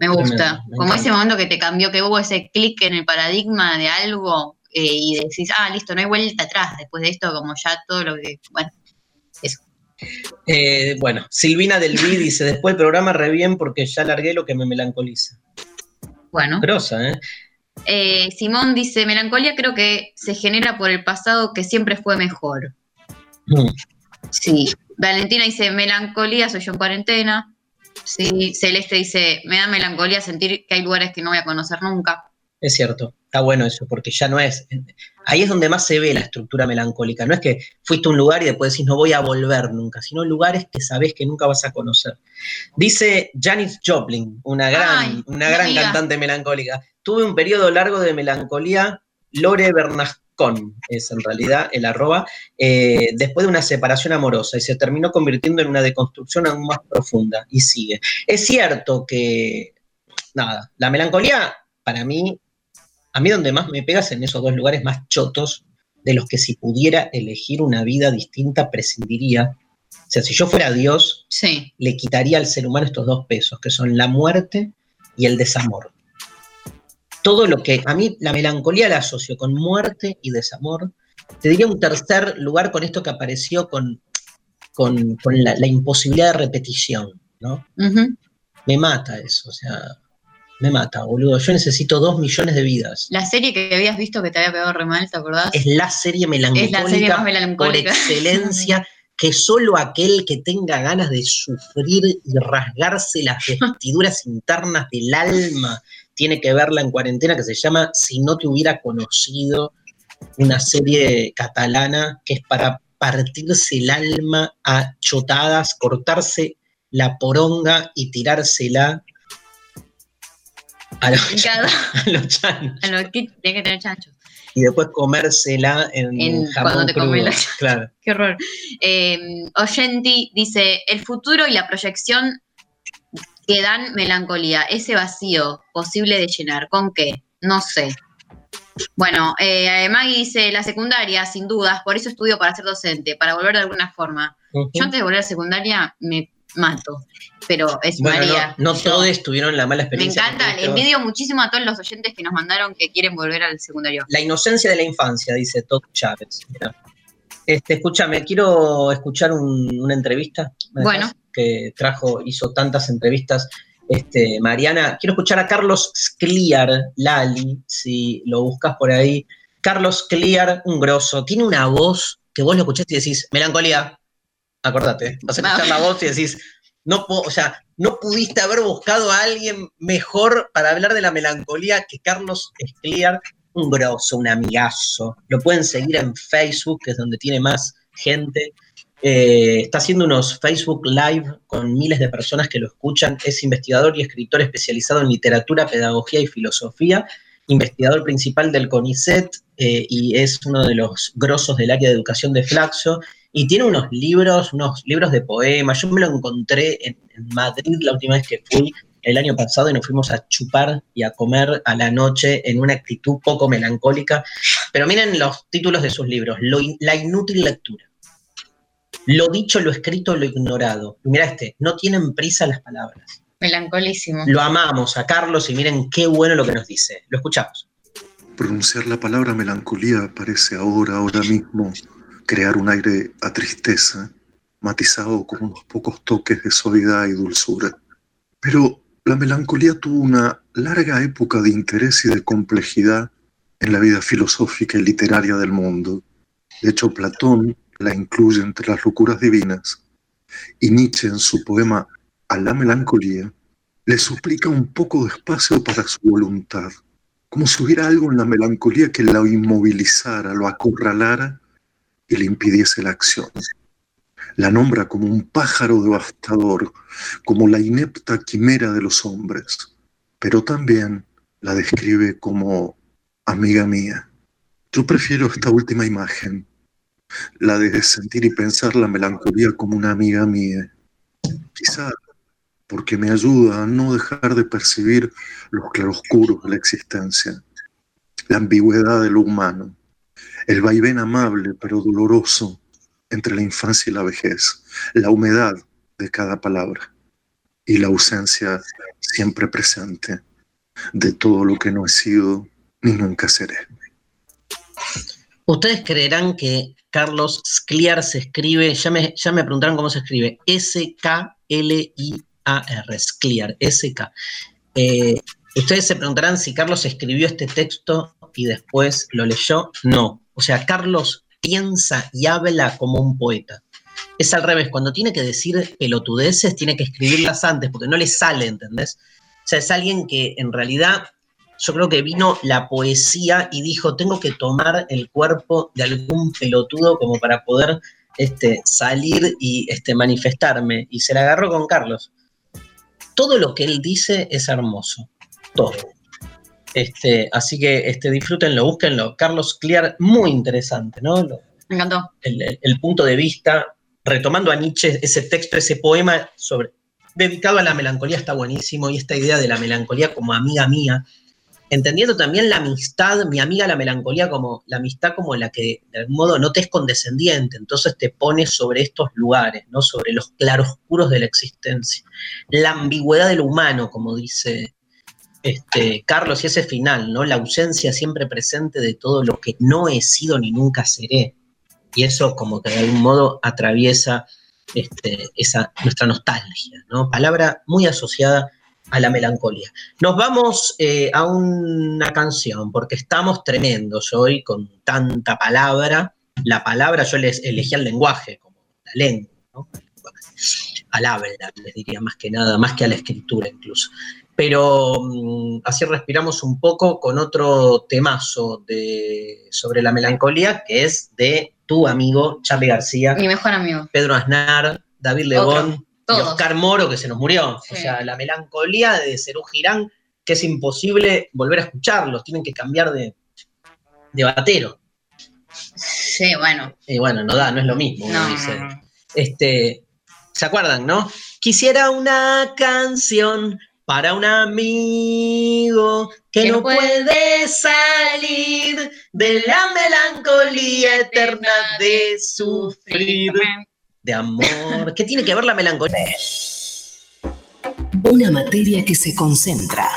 S4: Me gusta.
S3: Me
S4: Como
S3: encanta.
S4: ese momento que te cambió, que hubo ese clic en el paradigma de algo eh, y decís, ah, listo, no hay vuelta atrás. Después de esto, como ya todo lo que... Bueno,
S3: Eh, bueno, Silvina del B dice, después el programa re bien porque ya largué lo que me melancoliza.
S4: bueno.
S3: Grosa, ¿eh?
S4: Eh, Simón dice, melancolía creo que se genera por el pasado que siempre fue mejor.
S3: Mm.
S4: Sí. Valentina dice, melancolía, soy yo en cuarentena. Sí. Celeste dice, me da melancolía sentir que hay lugares que no voy a conocer nunca.
S3: Es cierto, está bueno eso, porque ya no es. Ahí es donde más se ve la estructura melancólica. No es que fuiste a un lugar y después decís no voy a volver nunca, sino lugares que sabés que nunca vas a conocer. Dice Janis Joplin, una gran,
S4: Ay,
S3: una gran cantante melancólica. Tuve un periodo largo de melancolía, Lore Bernascon es en realidad el arroba, eh, después de una separación amorosa y se terminó convirtiendo en una deconstrucción aún más profunda y sigue. Es cierto que, nada, la melancolía para mí a mí donde más me pegas en esos dos lugares más chotos, de los que si pudiera elegir una vida distinta prescindiría. O sea, si yo fuera Dios,
S4: Sí.
S3: le quitaría al ser humano estos dos pesos, que son la muerte y el desamor. Todo lo que a mí la melancolía la asocio con muerte y desamor. Te diría un tercer lugar con esto que apareció con, con, con la, la imposibilidad de repetición, ¿no? Me mata eso, o sea, me mata, boludo. Yo necesito dos millones de vidas.
S4: La serie que habías visto que te había pegado re mal, ¿te acordás?
S3: es la serie melancólica
S4: Es la serie más
S3: por
S4: melancólica.
S3: excelencia que solo aquel que tenga ganas de sufrir y rasgarse las vestiduras internas del alma tiene que verla en cuarentena que se llama Si no te hubiera conocido, una serie catalana que es para partirse el alma a chotadas, cortarse la poronga y tirársela a los,
S4: Cada-
S3: a los chanos
S4: a lo que tiene que tener chanchos.
S3: y después comérsela en,
S4: En-
S3: jamón
S4: cuando te
S3: crudo.
S4: comes la-
S3: Claro.
S4: Qué horror. Eh, Oyenti dice, el futuro y la proyección que dan melancolía, ese vacío posible de llenar, ¿con qué? No sé. Bueno, eh, Maggie dice, la secundaria, sin dudas, por eso estudio para ser docente, para volver de alguna forma. Yo antes de volver a secundaria me mato, pero es
S3: Bueno,
S4: María.
S3: no, no todos tuvieron la mala
S4: Me
S3: experiencia.
S4: encanta,
S3: con esto.
S4: envidio muchísimo a todos los oyentes que nos mandaron que quieren volver al secundario.
S3: La inocencia de la infancia, dice Todd Chávez. Este, escúchame, quiero escuchar un- una entrevista. ¿me
S4: Bueno.
S3: Que trajo, hizo tantas entrevistas. Este, Mariana, quiero escuchar a Carlos Scliar, Lali, si lo buscas por ahí. Carlos Scliar, un grosso, tiene una voz que vos lo escuchás y decís, melancolía, acordate, vas a escuchar la voz y decís, no, o sea, no pudiste haber buscado a alguien mejor para hablar de la melancolía que Carlos Scliar, un grosso, un amigazo. Lo pueden seguir en Facebook, que es donde tiene más gente. Eh, está haciendo unos Facebook Live con miles de personas que lo escuchan. Es investigador y escritor especializado en literatura, pedagogía y filosofía. Investigador principal del CONICET eh, y es uno de los grosos del área de educación de Flaxo. Y tiene unos libros, unos libros de poemas. Yo me lo encontré en, en Madrid la última vez que fui el año pasado y nos fuimos a chupar y a comer a la noche en una actitud poco melancólica. Pero miren los títulos de sus libros. Lo in- la inútil lectura. Lo dicho, lo escrito, lo ignorado. Mira este, no tienen prisa las palabras.
S4: Melancolísimo.
S3: Lo amamos a Carlos y miren qué bueno lo que nos dice. Lo escuchamos.
S5: Pronunciar la palabra melancolía parece ahora, ahora mismo, crear un aire a tristeza, matizado con unos pocos toques de suavidad y dulzura. Pero La melancolía tuvo una larga época de interés y de complejidad en la vida filosófica y literaria del mundo. De hecho, Platón la incluye entre las locuras divinas y Nietzsche en su poema A la melancolía le suplica un poco de espacio para su voluntad, como si hubiera algo en la melancolía que la inmovilizara, lo acorralara le impidiese la acción. La nombra como un pájaro devastador, como la inepta quimera de los hombres, pero también la describe como amiga mía. Yo prefiero esta última imagen, la de sentir y pensar la melancolía como una amiga mía. Quizá porque me ayuda a no dejar de percibir los claroscuros de la existencia, la ambigüedad de lo humano, el vaivén amable pero doloroso entre la infancia y la vejez, la humedad de cada palabra y la ausencia siempre presente de todo lo que no he sido ni nunca seré.
S3: Ustedes creerán que Carlos Scliar se escribe, ya me, ya preguntaron cómo se escribe, S-K-L-I-A-R, Scliar, S-K. Eh, ustedes se preguntarán si Carlos escribió este texto y después lo leyó. No. O sea, Carlos piensa y habla como un poeta. Es al revés, cuando tiene que decir pelotudeces, tiene que escribirlas antes, porque no le sale, ¿entendés? O sea, es alguien que en realidad yo creo que vino la poesía y dijo, tengo que tomar el cuerpo de algún pelotudo como para poder este, salir y este, manifestarme. Y se la agarró con Carlos. Todo lo que él dice es hermoso. Todo. Este, así que este, disfrútenlo, búsquenlo. Carlos Clear, muy interesante, ¿no?
S4: Me encantó.
S3: El, el, punto de vista, retomando a Nietzsche, ese texto, ese poema sobre, dedicado a la melancolía está buenísimo y esta idea de la melancolía como amiga mía, entendiendo también la amistad, mi amiga la melancolía como la amistad como la que de algún modo no te es condescendiente, entonces te pones sobre estos lugares, ¿no? sobre los claroscuros de la existencia. La ambigüedad de lo humano, como dice este, Carlos, y ese final, ¿no? La ausencia siempre presente de todo lo que no he sido ni nunca seré. Y eso como que de algún modo atraviesa este, esa, nuestra nostalgia, ¿no? Palabra muy asociada a la melancolía. Nos vamos eh, a una canción, porque estamos tremendos hoy con tanta palabra. La palabra, yo les elegí el lenguaje, como la lengua, ¿no? al habla, les diría más que nada, más que a la escritura incluso. Pero mm, así respiramos un poco con otro temazo de, sobre la melancolía, que es de tu amigo Charlie García.
S4: Mi mejor amigo.
S3: Pedro Aznar, David Lebón, y Oscar Moro, que se nos murió. O sea, la melancolía de Cerú Girán, que es imposible volver a escucharlos, tienen que cambiar de, de batero.
S4: Sí, bueno.
S3: Y bueno, no da, no es lo mismo, dice. Este, ¿Se acuerdan, no? Quisiera una canción para un amigo que, no puede salir de la melancolía eterna de sufrir de amor. ¿Qué tiene que ver la melancolía?
S6: Una materia que se concentra,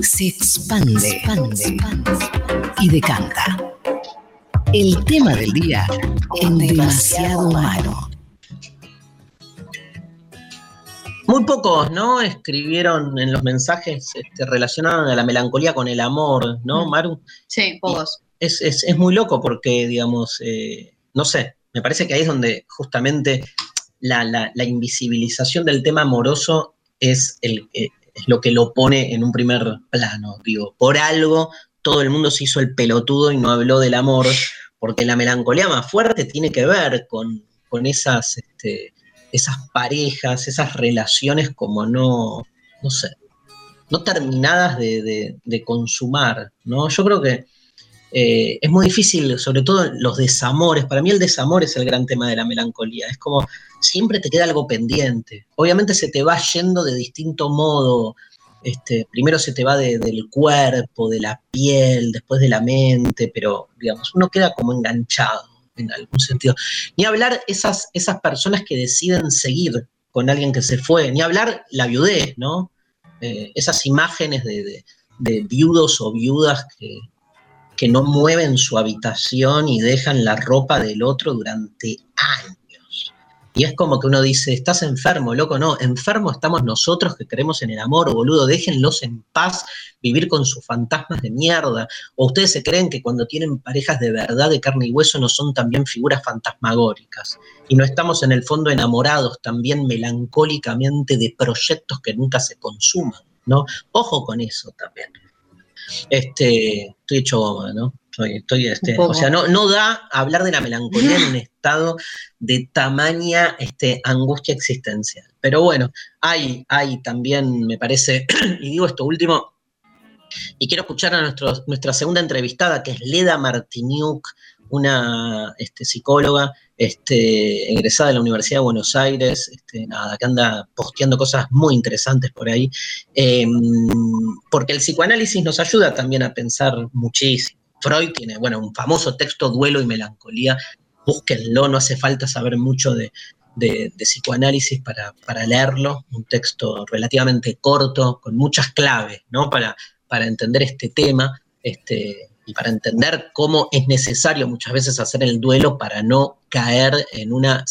S6: se expande, expande y decanta. El tema del día en demasiado humano.
S3: Muy pocos, ¿no? Escribieron en los mensajes, este, relacionaron a la melancolía con el amor, ¿no, mm. Maru?
S4: Sí, pocos.
S3: Es, es, es, muy loco porque, digamos, eh, no sé, me parece que ahí es donde justamente la, invisibilización del tema amoroso es, el, eh, es lo que lo pone en un primer plano. Digo, por algo todo el mundo se hizo el pelotudo y no habló del amor, porque la melancolía más fuerte tiene que ver con, esas, este, esas parejas, esas relaciones como no, no sé, no terminadas de, consumar, ¿no? Yo creo que eh, es muy difícil, sobre todo los desamores. Para mí el desamor es el gran tema de la melancolía. Es como siempre te queda algo pendiente. Obviamente se te va yendo de distinto modo. Este, primero se te va del cuerpo, de la piel, después de la mente, pero digamos, uno queda como enganchado en algún sentido. Ni hablar esas, esas personas que deciden seguir con alguien que se fue, ni hablar la viudez, ¿no? Eh, esas imágenes de viudos o viudas que, que no mueven su habitación y dejan la ropa del otro durante años. Y es como que uno dice, estás enfermo, loco, no, enfermo estamos nosotros que creemos en el amor, boludo, déjenlos en paz vivir con sus fantasmas de mierda. O ustedes se creen que cuando tienen parejas de verdad, de carne y hueso, no son también figuras fantasmagóricas. Y no estamos en el fondo enamorados también melancólicamente de proyectos que nunca se consuman, ¿no? Ojo con eso también. Este, estoy hecho goma, ¿no? Estoy, este, o sea, no, no da hablar de la melancolía en un estado de tamaña este, angustia existencial. Pero bueno, hay, hay también, me parece, y digo esto último, y quiero escuchar a nuestra segunda entrevistada, que es Leda Martiniuk, una este, psicóloga este, egresada de la Universidad de Buenos Aires, este, nada, que anda posteando cosas muy interesantes por ahí, em, porque el psicoanálisis nos ayuda también a pensar muchísimo. Freud tiene, bueno, un famoso texto, Duelo y Melancolía, búsquenlo, no hace falta saber mucho de, psicoanálisis para, para, leerlo, un texto relativamente corto, con muchas claves, ¿no? Para, para entender este tema. Este, y para entender cómo es necesario muchas veces hacer el duelo para no caer en, una,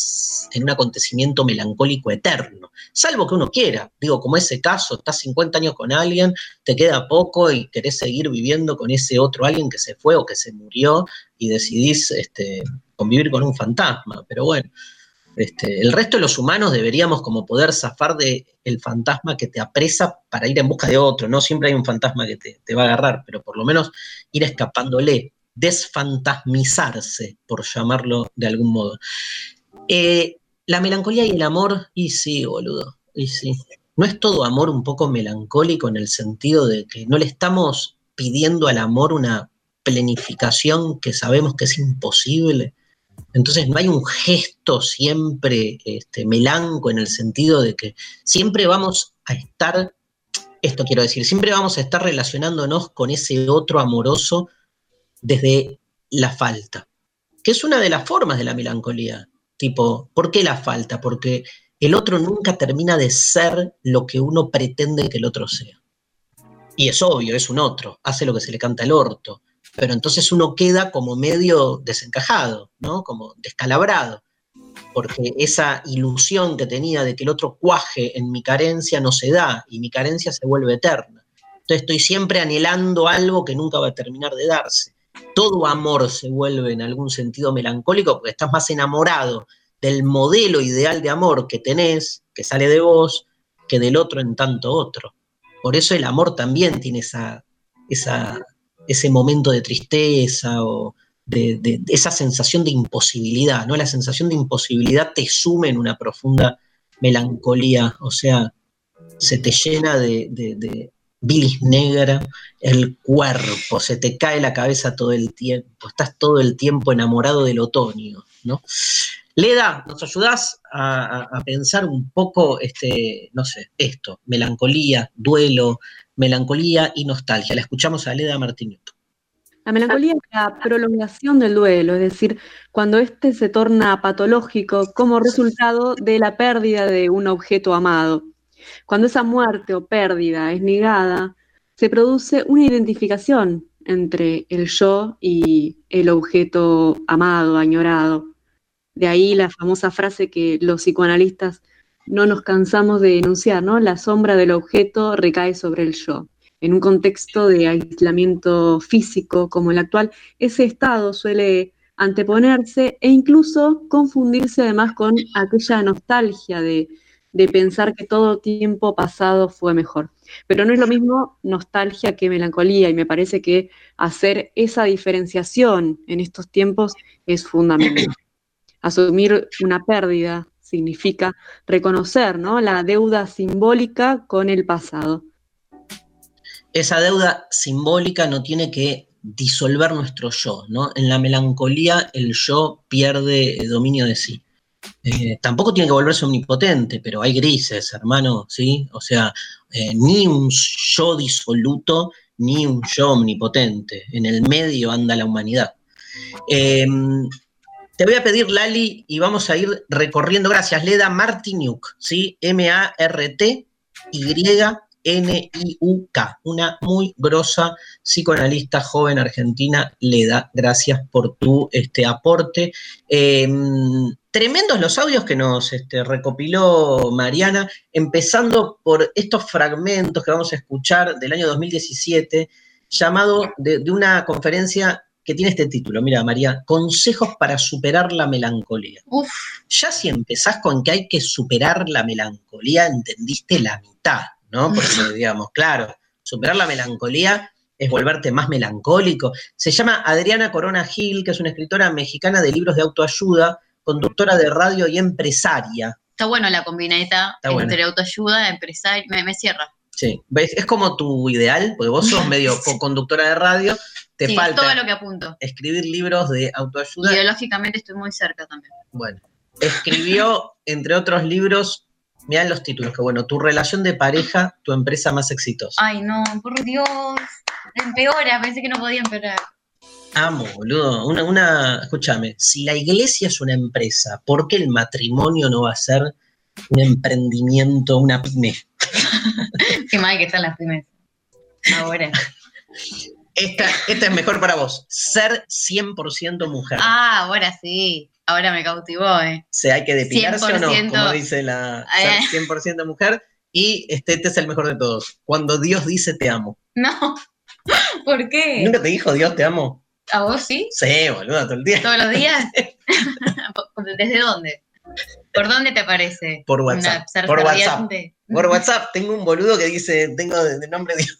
S3: en un acontecimiento melancólico eterno, salvo que uno quiera, digo, como ese caso, estás 50 años con alguien, te queda poco y querés seguir viviendo con ese otro alguien que se fue o que se murió y decidís este, convivir con un fantasma, pero bueno, este, el resto de los humanos deberíamos como poder zafar de el fantasma que te apresa para ir en busca de otro. No siempre hay un fantasma que te, va a agarrar, pero por lo menos ir escapándole, desfantasmizarse, por llamarlo de algún modo. Eh, la melancolía y el amor, y sí, boludo, y sí. ¿No es todo amor un poco melancólico en el sentido de que no le estamos pidiendo al amor una planificación que sabemos que es imposible? Entonces no hay un gesto siempre este, melanco en el sentido de que siempre vamos a estar, esto quiero decir, siempre vamos a estar relacionándonos con ese otro amoroso desde la falta, que es una de las formas de la melancolía. Tipo, ¿por qué la falta? Porque el otro nunca termina de ser lo que uno pretende que el otro sea. Y es obvio, es un otro, hace lo que se le canta el orto pero entonces uno queda como medio desencajado, ¿no? Como descalabrado, porque esa ilusión que tenía de que el otro cuaje en mi carencia no se da y mi carencia se vuelve eterna. Entonces estoy siempre anhelando algo que nunca va a terminar de darse. Todo amor se vuelve en algún sentido melancólico porque estás más enamorado del modelo ideal de amor que tenés, que sale de vos, que del otro en tanto otro. Por eso el amor también tiene esa, esa ese momento de tristeza o de, esa sensación de imposibilidad, ¿no? La sensación de imposibilidad te sume en una profunda melancolía, o sea, se te llena de, bilis negra el cuerpo, se te cae la cabeza todo el tiempo, estás todo el tiempo enamorado del otoño, ¿no? Leda, ¿nos ayudás a, a, pensar un poco, este, no sé, esto, melancolía, duelo, melancolía y nostalgia. La escuchamos a Leda Martínez.
S7: La melancolía es la prolongación del duelo, es decir, cuando éste se torna patológico como resultado de la pérdida de un objeto amado. Cuando esa muerte o pérdida es negada, se produce una identificación entre el yo y el objeto amado, añorado. De ahí la famosa frase que los psicoanalistas no nos cansamos de denunciar, ¿no? La sombra del objeto recae sobre el yo. En un contexto de aislamiento físico como el actual, ese estado suele anteponerse e incluso confundirse además con aquella nostalgia de, de pensar que todo tiempo pasado fue mejor. Pero no es lo mismo nostalgia que melancolía y me parece que hacer esa diferenciación en estos tiempos es fundamental. Asumir una pérdida significa reconocer ¿no? la deuda simbólica con el pasado.
S3: Esa deuda simbólica no tiene que disolver nuestro yo, ¿no? En la melancolía el yo pierde dominio de sí. Eh, tampoco tiene que volverse omnipotente, pero hay grises, hermano, ¿sí? O sea, eh, ni un yo disoluto, ni un yo omnipotente. En el medio anda la humanidad. Em, te voy a pedir, Lali, y vamos a ir recorriendo, gracias, Leda Martiniuk, ¿sí? M-A-R-T-Y-N-U-K. N-I-U-K, una muy grosa psicoanalista joven argentina. Le da gracias por tu este, aporte. Em, tremendos los audios que nos este, recopiló Mariana, empezando por estos fragmentos que vamos a escuchar del año 2017, llamado de una conferencia que tiene este título, mira María, Consejos para superar la melancolía.
S4: Uf,
S3: Ya si empezás con que hay que superar la melancolía, entendiste la mitad, ¿no? Porque, digamos, claro, superar la melancolía es volverte más melancólico. Se llama Adriana Corona Gil, que es una escritora mexicana de libros de autoayuda, conductora de radio y empresaria.
S4: está bueno la
S3: Está bueno.
S4: entre autoayuda, empresario, me, me cierra.
S3: Sí, ¿ves? Es como tu ideal, porque vos sos medio conductora de radio, te
S4: sí,
S3: falta
S4: todo lo que apunto.
S3: escribir libros de autoayuda.
S4: Ideológicamente estoy muy cerca también.
S3: Bueno, escribió, entre otros libros, mirá los títulos, que bueno, tu relación de pareja, tu empresa más exitosa.
S4: Ay, no, por Dios. Empeora, pensé que no podía empeorar.
S3: Amo, boludo. Una, una, escúchame, si la iglesia es una empresa, ¿por qué el matrimonio no va a ser un emprendimiento, una pyme?
S4: Qué mal que están las primeras. Ahora.
S3: Esta, esta es mejor para vos, ser 100% mujer.
S4: Ah, ahora sí. Ahora me cautivó, ¿eh?
S3: O sea, hay que depilarse o no,
S4: 100%.
S3: como dice la
S4: Eh.
S3: ser 100% mujer. Y este, este es el mejor de todos. Cuando Dios dice te amo.
S4: No. ¿Por qué?
S3: ¿Nunca te dijo Dios te amo?
S4: ¿A vos sí?
S3: Sí, boludo, todo el día.
S4: ¿Todos los días? ¿Desde dónde? ¿Por dónde te aparece?
S3: Por WhatsApp. Por WhatsApp. Por WhatsApp tengo un boludo que dice, tengo de, de nombre Dios.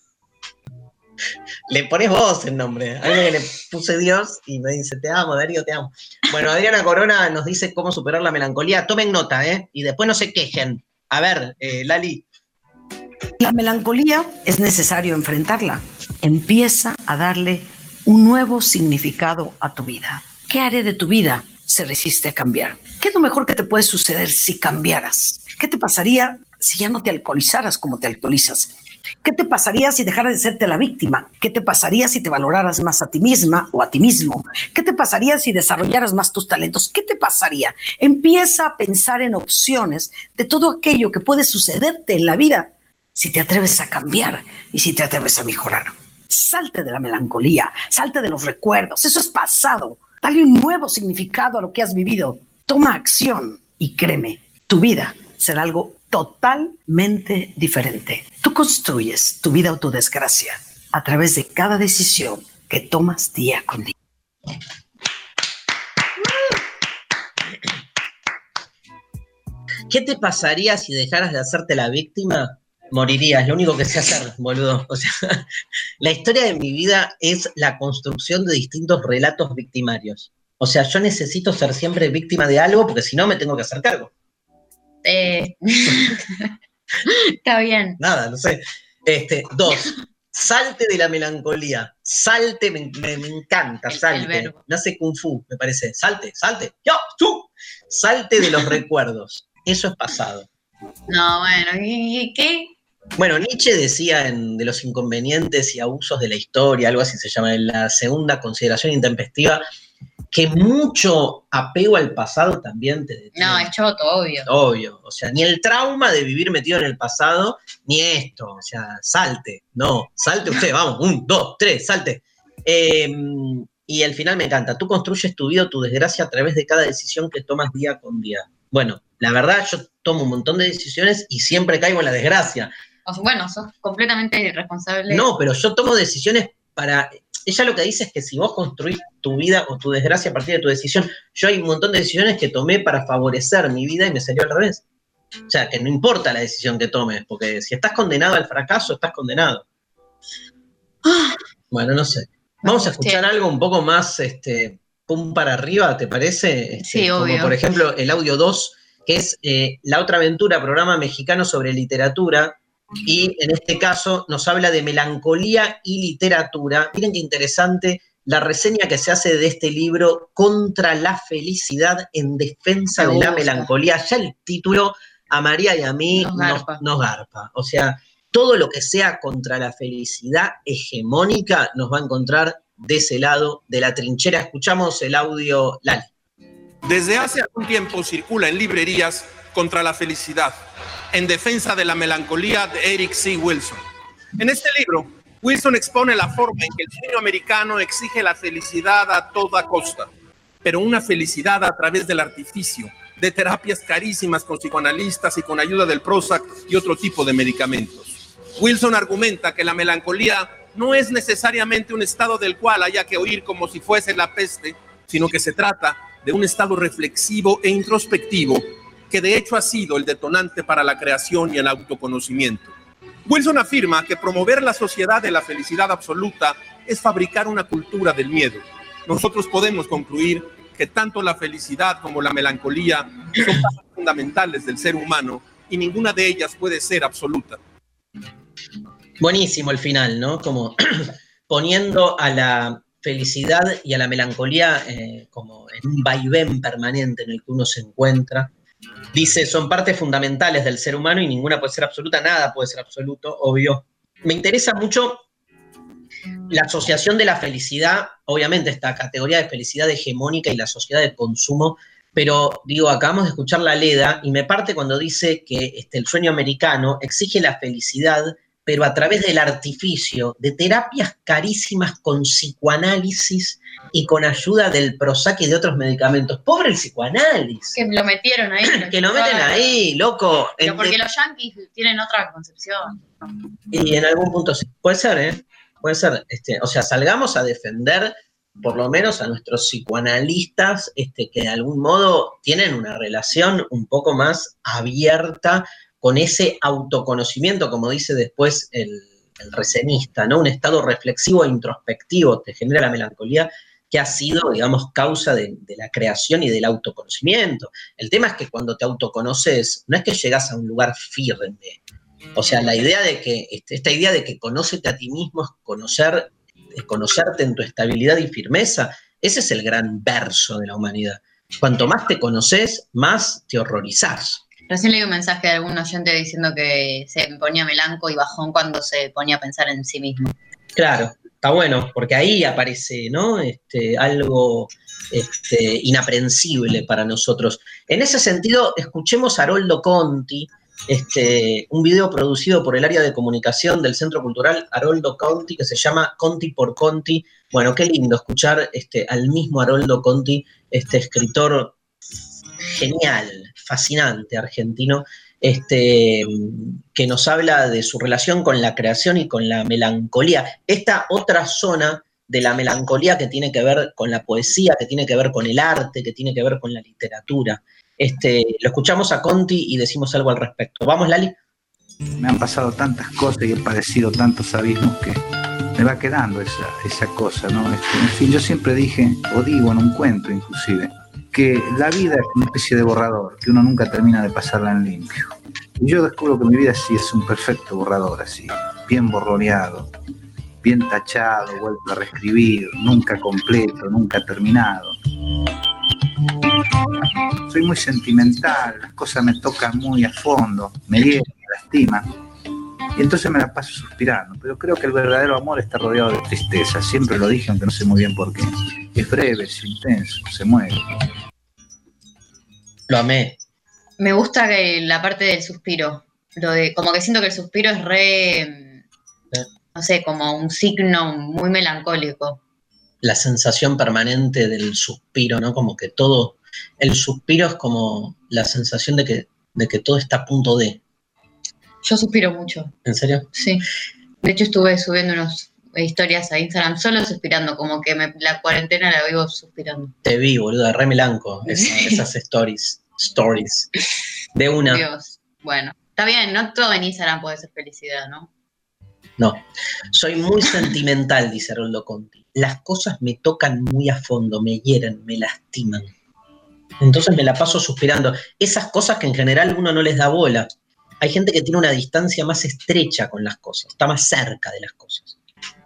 S3: Le pones vos el nombre. A que le puse Dios y me dice, te amo, Darío, te amo. Bueno, Adriana Corona nos dice cómo superar la melancolía. Tomen nota, ¿eh? Y después no se quejen. A ver, eh, Lali,
S6: La melancolía es necesario enfrentarla. Empieza a darle un nuevo significado a tu vida. ¿Qué haré de tu vida si resiste a cambiar? ¿Qué es lo mejor que te puede suceder si cambiaras? ¿Qué te pasaría si ya no te alcoholizaras como te alcoholizas? ¿Qué te pasaría si dejaras de serte la víctima? ¿Qué te pasaría si te valoraras más a ti misma o a ti mismo? ¿Qué te pasaría si desarrollaras más tus talentos? ¿Qué te pasaría? Empieza a pensar en opciones de todo aquello que puede sucederte en la vida si te atreves a cambiar y si te atreves a mejorar. Salte de la melancolía, salte de los recuerdos, eso es pasado. Dale un nuevo significado a lo que has vivido. Toma acción y créeme, tu vida será algo totalmente diferente. Tú construyes tu vida o tu desgracia a través de cada decisión que tomas día con día.
S3: ¿qué te pasaría si dejaras de hacerte la víctima? Morirías, lo único que sé hacer, boludo. O sea, la historia de mi vida es la construcción de distintos relatos victimarios. O sea, yo necesito ser siempre víctima de algo porque si no me tengo que hacer cargo.
S4: Eh, Está bien.
S3: Nada, no sé. Este, dos, salte de la melancolía. Salte, me, me- me encanta, salte. No hace kung fu, me parece. Salte, salte. Yo, tú. Salte de los recuerdos. Eso es pasado.
S4: No, bueno, ¿y, y qué?
S3: Bueno, Nietzsche decía en De los inconvenientes y abusos de la historia, algo así se llama, en la segunda consideración intempestiva, que mucho apego al pasado también te detiene.
S4: No, es choto, obvio.
S3: Obvio, o sea, ni el trauma de vivir metido en el pasado, ni esto, o sea, salte, no, salte usted, vamos, un, dos, tres, salte. Eh, y al final me encanta, tú construyes tu vida tu desgracia a través de cada decisión que tomas día con día. Bueno, la verdad, yo tomo un montón de decisiones y siempre caigo en la desgracia.
S4: O sea, bueno, sos completamente irresponsable.
S3: No, pero yo tomo decisiones para. Ella lo que dice es que si vos construís tu vida o tu desgracia a partir de tu decisión, yo hay un montón de decisiones que tomé para favorecer mi vida y me salió al revés. O sea, que no importa la decisión que tomes, porque si estás condenado al fracaso, estás condenado. Bueno, no sé. Vamos a escuchar algo un poco más, este, pum para arriba, ¿te parece? Este,
S4: Sí,
S3: Como
S4: obvio.
S3: por ejemplo el audio 2, que es eh, La otra aventura, programa mexicano sobre literatura, y en este caso nos habla de melancolía y literatura. Miren qué interesante la reseña que se hace de este libro Contra la felicidad en defensa de la melancolía. Ya el título a María y a mí
S4: Nos
S3: nos,
S4: garpa.
S3: nos garpa. O sea, todo lo que sea contra la felicidad hegemónica nos va a encontrar de ese lado de la trinchera. Escuchamos el audio Lali.
S8: Desde hace algún tiempo circula en librerías contra la felicidad, en defensa de la melancolía de Eric C. Wilson. En este libro, Wilson expone la forma en que el sueño americano exige la felicidad a toda costa, pero una felicidad a través del artificio, de terapias carísimas con psicoanalistas y con ayuda del Prozac y otro tipo de medicamentos. Wilson argumenta que la melancolía no es necesariamente un estado del cual haya que oír como si fuese la peste, sino que se trata de un estado reflexivo e introspectivo que de hecho ha sido el detonante para la creación y el autoconocimiento. Wilson afirma que promover la sociedad de la felicidad absoluta es fabricar una cultura del miedo. Nosotros podemos concluir que tanto la felicidad como la melancolía son fundamentales del ser humano y ninguna de ellas puede ser absoluta.
S3: Buenísimo el final, ¿no? Como poniendo a la felicidad y a la melancolía eh, como en un vaivén permanente en el que uno se encuentra. Dice, son partes fundamentales del ser humano y ninguna puede ser absoluta, nada puede ser absoluto, obvio. Me interesa mucho la asociación de la felicidad, obviamente esta categoría de felicidad hegemónica y la sociedad de consumo, pero digo, acabamos de escuchar la Leda y me parte cuando dice que este, el sueño americano exige la felicidad pero a través del artificio, de terapias carísimas con psicoanálisis y con ayuda del Prozac y de otros medicamentos. Pobre el psicoanálisis.
S4: Que lo metieron ahí.
S3: que lo meten ahí, loco.
S4: Pero porque los yanquis tienen otra concepción.
S3: Y en algún punto sí. Puede ser, ¿eh? Puede ser. Este, o sea, salgamos a defender por lo menos a nuestros psicoanalistas este, que de algún modo tienen una relación un poco más abierta con ese autoconocimiento, como dice después el, el recenista, ¿no? Un estado reflexivo e introspectivo te genera la melancolía que ha sido, digamos, causa de, la creación y del autoconocimiento. El tema es que cuando te autoconoces, no es que llegas a un lugar firme. O sea, la idea de que, este, esta idea de que conócete a ti mismo es conocer, conocerte en tu estabilidad y firmeza, ese es el gran verso de la humanidad. Cuanto más te conoces, más te horrorizás.
S4: Recién leí un mensaje de algún oyente diciendo que se ponía melanco y bajón cuando se ponía a pensar en sí mismo.
S3: Claro, está bueno, porque ahí aparece, ¿no? Este, algo este, inaprensible para nosotros. En ese sentido, escuchemos a Haroldo Conti, este, un video producido por el área de comunicación del Centro Cultural Haroldo Conti, que se llama Conti por Conti. Bueno, qué lindo escuchar este, al mismo Haroldo Conti, este escritor genial, fascinante argentino, este, que nos habla de su relación con la creación y con la melancolía. Esta otra zona de la melancolía que tiene que ver con la poesía, que tiene que ver con el arte, que tiene que ver con la literatura. Este, lo escuchamos a Conti y decimos algo al respecto. ¿Vamos, Lali?
S9: Me han pasado tantas cosas y he padecido tantos abismos que me va quedando esa, esa cosa, ¿no? Este, en fin, yo siempre dije, o digo en un cuento inclusive, que la vida es una especie de borrador, que uno nunca termina de pasarla en limpio. Y yo descubro que mi vida sí es un perfecto borrador, así, bien borroneado, bien tachado, vuelto a reescribir, nunca completo, nunca terminado. Soy muy sentimental, las cosas me tocan muy a fondo, me hieren, me lastiman. Y entonces me la paso suspirando. Pero creo que el verdadero amor está rodeado de tristeza. Siempre lo dije, aunque no sé muy bien por qué. Es breve, es intenso, se mueve.
S3: Lo amé.
S4: Me gusta que la parte del suspiro. Lo de, como que siento que el suspiro es re, no sé, como un signo muy melancólico.
S3: La sensación permanente del suspiro, ¿no? Como que todo, el suspiro es como la sensación de que, de que todo está a punto de.
S4: Yo suspiro mucho.
S3: ¿En serio?
S4: Sí. De hecho estuve subiendo unas historias a Instagram solo suspirando, como que me, la cuarentena la vivo suspirando.
S3: Te vi, boludo, re melanco, esas stories, stories. De una.
S4: Dios. Bueno, está bien, no todo en Instagram puede ser felicidad, ¿no?
S3: No, soy muy sentimental, dice Roldo Conti. Las cosas me tocan muy a fondo, me hieren, me lastiman. Entonces me la paso suspirando. Esas cosas que en general uno no les da bola. Hay gente que tiene una distancia más estrecha con las cosas, está más cerca de las cosas.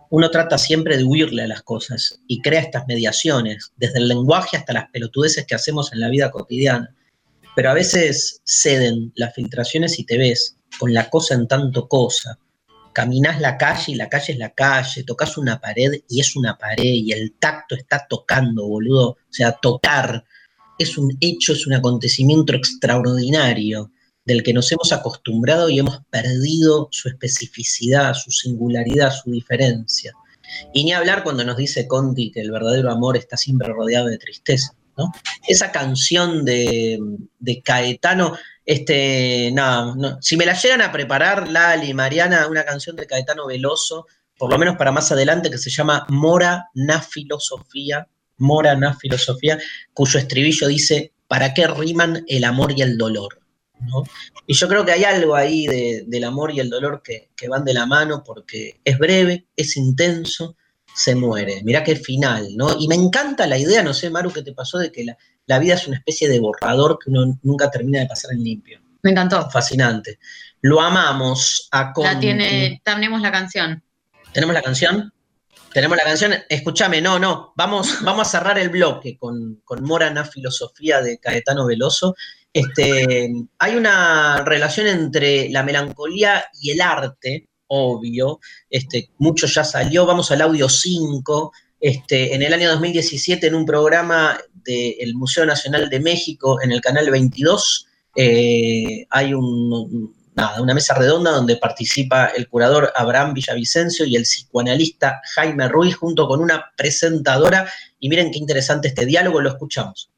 S3: Uno trata siempre de huirle a las cosas y crea estas mediaciones, desde el lenguaje hasta las pelotudeces que hacemos en la vida cotidiana. Pero a veces ceden las filtraciones y te ves con la cosa en tanto cosa. Caminás la calle y la calle es la calle, tocas una pared y es una pared y el tacto está tocando, boludo. O sea, tocar es un hecho, es un acontecimiento extraordinario. del que nos hemos acostumbrado y hemos perdido su especificidad, su singularidad, su diferencia. Y ni hablar cuando nos dice Conti que el verdadero amor está siempre rodeado de tristeza. Esa canción de, Caetano, este, no, si me la llegan a preparar, Lali, Mariana, una canción de Caetano Veloso, por lo menos para más adelante, que se llama Mora na Filosofía, Mora na Filosofía, cuyo estribillo dice, ¿para qué riman el amor y el dolor? Y yo creo que hay algo ahí de- del amor y el dolor que, que van de la mano porque es breve, es intenso, se muere. Mirá qué final, ¿no? Y me encanta la idea, no sé, Maru, qué te pasó de que la, la vida es una especie de borrador que uno nunca termina de pasar en limpio.
S4: Me encantó.
S3: Fascinante. Lo amamos a
S4: La
S3: Conti.
S4: tiene, tenemos la canción.
S3: ¿Tenemos la canción? Tenemos la canción. Escúchame, no, no. Vamos, vamos a cerrar el bloque con, con Morana Filosofía de Caetano Veloso. Este, hay una relación entre la melancolía y el arte, obvio. Este, mucho ya salió. Vamos al audio 5. Este, en el año 2017, en un programa del Museo Nacional de México, en el canal 22, eh, hay una mesa redonda donde participa el curador Abraham Villavicencio y el psicoanalista Jaime Ruiz junto con una presentadora. Y miren qué interesante este diálogo, lo escuchamos.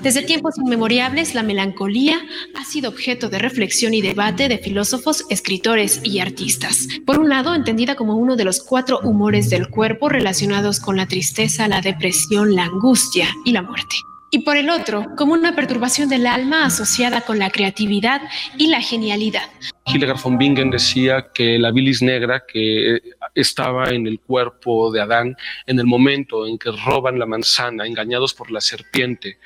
S10: Desde tiempos inmemorables, la melancolía ha sido objeto de reflexión y debate de filósofos, escritores y artistas. Por un lado, entendida como uno de los cuatro humores del cuerpo relacionados con la tristeza, la depresión, la angustia y la muerte. Y por el otro, como una perturbación del alma asociada con la creatividad y la genialidad.
S11: Hildegard von Bingen decía que la bilis negra que estaba en el cuerpo de Adán en el momento en que roban la manzana, engañados por la serpiente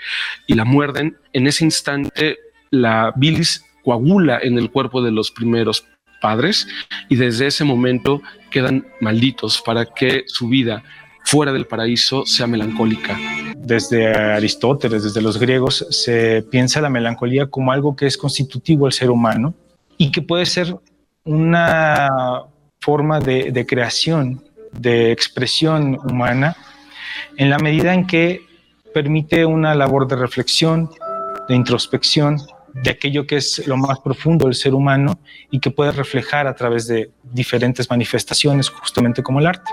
S11: y la muerden, en ese instante la bilis coagula en el cuerpo de los primeros padres y desde ese momento quedan malditos para que su vida fuera del paraíso sea melancólica.
S12: Desde Aristóteles, desde los griegos, se piensa la melancolía como algo que es constitutivo al ser humano y que puede ser una forma de, de creación, de expresión humana, en la medida en que permite una labor de reflexión, de introspección, de aquello que es lo más profundo del ser humano y que puede reflejar a través de diferentes manifestaciones, justamente como el arte.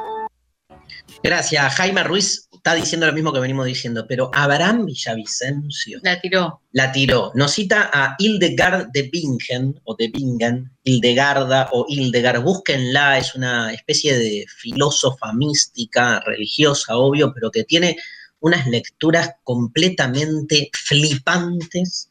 S3: Gracias. Jaime Ruiz está diciendo lo mismo que venimos diciendo, pero Abraham Villavicencio
S4: La tiró.
S3: la tiró. Nos cita a Hildegard de Bingen, o de Bingen, Hildegarda o Hildegard, búsquenla, es una especie de filósofa mística, religiosa, obvio, pero que tiene unas lecturas completamente flipantes,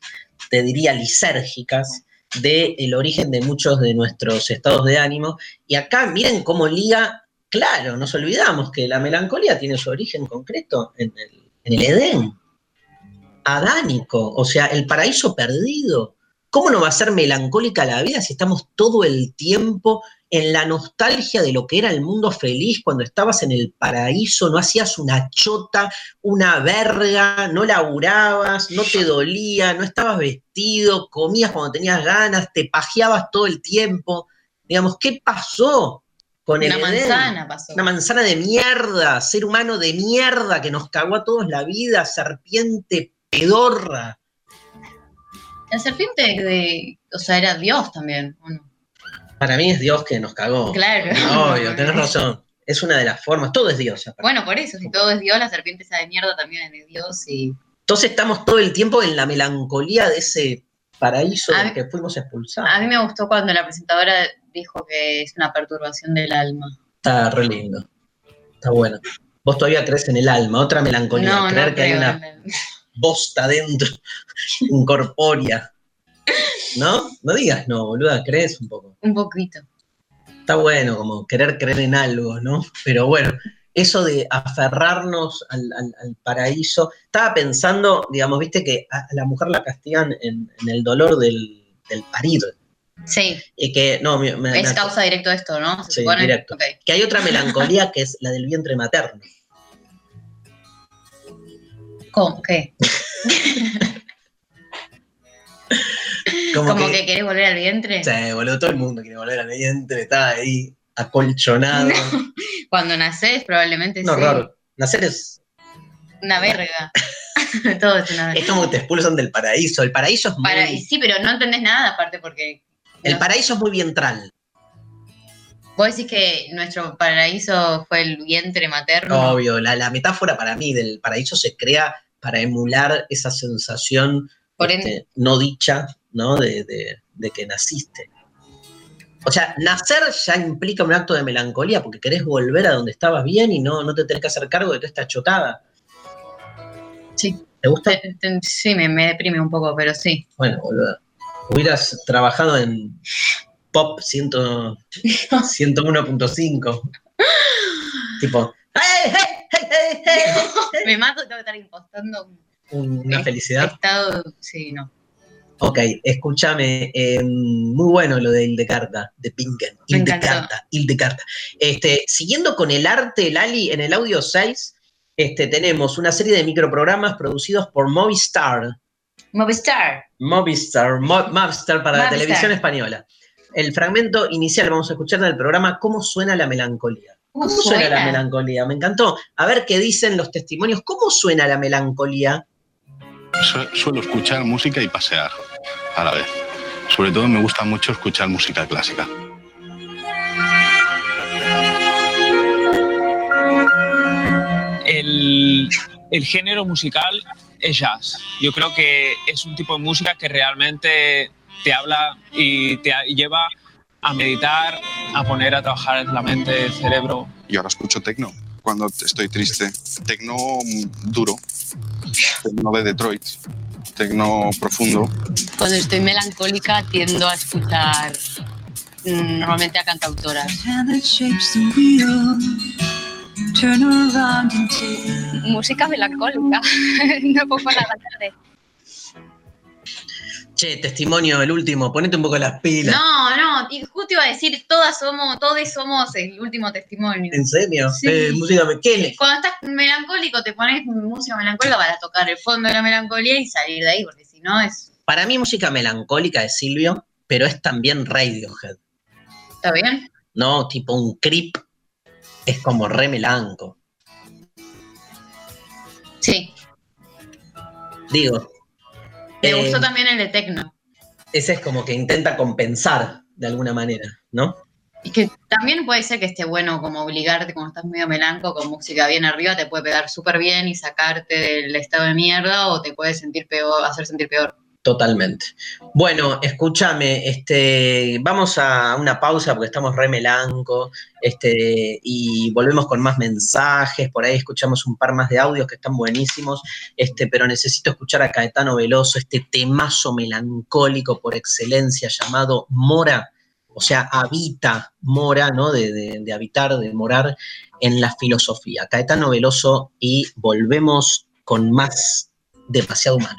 S3: te diría lisérgicas, del origen de muchos de nuestros estados de ánimo. Y acá miren cómo liga, claro, nos olvidamos que la melancolía tiene su origen concreto en el, Edén adánico, o sea, el paraíso perdido. ¿Cómo no va a ser melancólica la vida si estamos todo el tiempo en la nostalgia de lo que era el mundo feliz cuando estabas en el paraíso, no hacías una chota, una verga, no laburabas, no te dolía, no estabas vestido, comías cuando tenías ganas, te pajeabas todo el tiempo? Digamos, ¿qué pasó con el
S4: Una
S3: Edén?
S4: manzana pasó.
S3: Una manzana de mierda, ser humano de mierda que nos cagó a todos la vida, serpiente pedorra.
S4: La serpiente de, o sea, era Dios también. ¿o no?
S3: Para mí es Dios que nos cagó.
S4: Claro.
S3: Obvio, tenés razón. Es una de las formas, todo es Dios. aparte.
S4: Bueno, por eso, si todo es Dios, la serpiente esa de mierda también es de Dios y.
S3: Entonces estamos todo el tiempo en la melancolía de ese paraíso
S4: A
S3: del
S4: mí-
S3: que fuimos expulsados.
S4: A mí me gustó cuando la presentadora dijo que es una perturbación del alma.
S3: Está re lindo. Está bueno. Vos todavía crees en el alma, otra melancolía,
S4: No,
S3: creer
S4: no
S3: que hay una
S4: el-
S3: bosta dentro, incorpórea. ¿No? No digas no, boluda, crees un poco.
S4: Un poquito.
S3: Está bueno como querer creer en algo, ¿no? Pero bueno, eso de aferrarnos al, al- al paraíso. Estaba pensando, digamos, viste que a la mujer la castigan en, en el dolor del, del parir.
S4: Sí,
S3: Y que, no, me- me-
S4: es
S3: me-
S4: causa directo de esto, ¿no? Se
S3: Sí,
S4: supone.
S3: directo. Que hay otra melancolía que es la del vientre materno.
S4: ¿Cómo? ¿Qué?
S3: Como,
S4: ¿Como
S3: que,
S4: que querés volver al vientre?
S3: Sí, boludo, todo el mundo quiere volver al vientre, está ahí acolchonado.
S4: Cuando nacés, probablemente
S3: Un
S4: sí.
S3: Nacer es
S4: Una verga. Todo es una
S3: Es como que te expulsan del paraíso. El paraíso es muy,
S4: Para- sí, pero no entendés nada aparte porque
S3: el paraíso es muy vientral.
S4: vos decís que nuestro paraíso fue el vientre materno.
S3: Obvio, la, la metáfora para mí del paraíso se crea para emular esa sensación
S4: Por
S3: este, no dicha, ¿no? De, de- de que naciste. O sea, nacer ya implica un acto de melancolía porque querés volver a donde estabas bien y no, no te tenés que hacer cargo de toda esta chotada.
S4: Sí.
S3: ¿Te gusta?
S4: Te- te- Sí, me, me deprime un poco, pero sí.
S3: Bueno, boludo. Hubieras trabajado en pop 100 101.5. tipo, ¡hey, hey, hey, hey, hey!
S4: me mato, tengo que estar impostando un
S3: Una felicidad.
S4: estado. Sí, no.
S3: Ok, escúchame, eh, muy bueno lo de Hildecarda, de Pinken.
S4: Me
S3: Hildecarda, Hildecarda. Este, siguiendo con el arte, Lali, en el audio 6, este, tenemos una serie de microprogramas producidos por Movistar.
S4: Movistar.
S3: Movistar, Mo- Movistar para la televisión española. El fragmento inicial vamos a escuchar del programa ¿Cómo suena la melancolía?
S4: ¿Cómo
S3: ¿Cómo suena la
S4: suena?
S3: melancolía? Me encantó. A ver qué dicen los testimonios. ¿Cómo suena la melancolía?
S13: Su- Suelo escuchar música y pasear a la vez. Sobre todo me gusta mucho escuchar música clásica.
S14: el, el género musical es jazz. Yo creo que es un tipo de música que realmente te habla y te a- lleva a meditar, a poner a trabajar la mente, el cerebro.
S13: Y ahora escucho tecno cuando estoy triste. Tecno duro. Tecno de Detroit. Tecno profundo.
S15: Cuando estoy melancólica tiendo a escuchar mm, normalmente a cantautoras.
S16: Música melancólica. no pongo nada tarde.
S3: Che, testimonio, el último, ponete un poco las pilas.
S4: No, no, y justo iba a decir, todas somos, todos somos el último testimonio.
S3: ¿En serio?
S4: Sí.
S3: Eh, música, ¿qué le-
S4: Cuando estás melancólico, te pones música melancólica para tocar el fondo de la melancolía y salir de ahí, porque si no es.
S3: Para mí, música melancólica es Silvio, pero es también Radiohead.
S4: ¿Está bien?
S3: ¿No? Tipo un creep. Es como re melanco.
S4: Sí.
S3: Digo.
S4: Me
S3: eh,
S4: gustó también el de Tecno.
S3: Ese es como que intenta compensar de alguna manera, ¿no?
S4: Y que también puede ser que esté bueno como obligarte cuando estás medio melanco con música bien arriba, te puede pegar súper bien y sacarte del estado de mierda o te puede sentir peor, hacer sentir peor.
S3: Totalmente. Bueno, escúchame, este, vamos a una pausa porque estamos re melanco, este, y volvemos con más mensajes, por ahí escuchamos un par más de audios que están buenísimos, este, pero necesito escuchar a Caetano Veloso, este temazo melancólico por excelencia llamado Mora, o sea, habita Mora, ¿no? De, de- de habitar, de morar en la filosofía. Caetano Veloso y volvemos con más demasiado humano.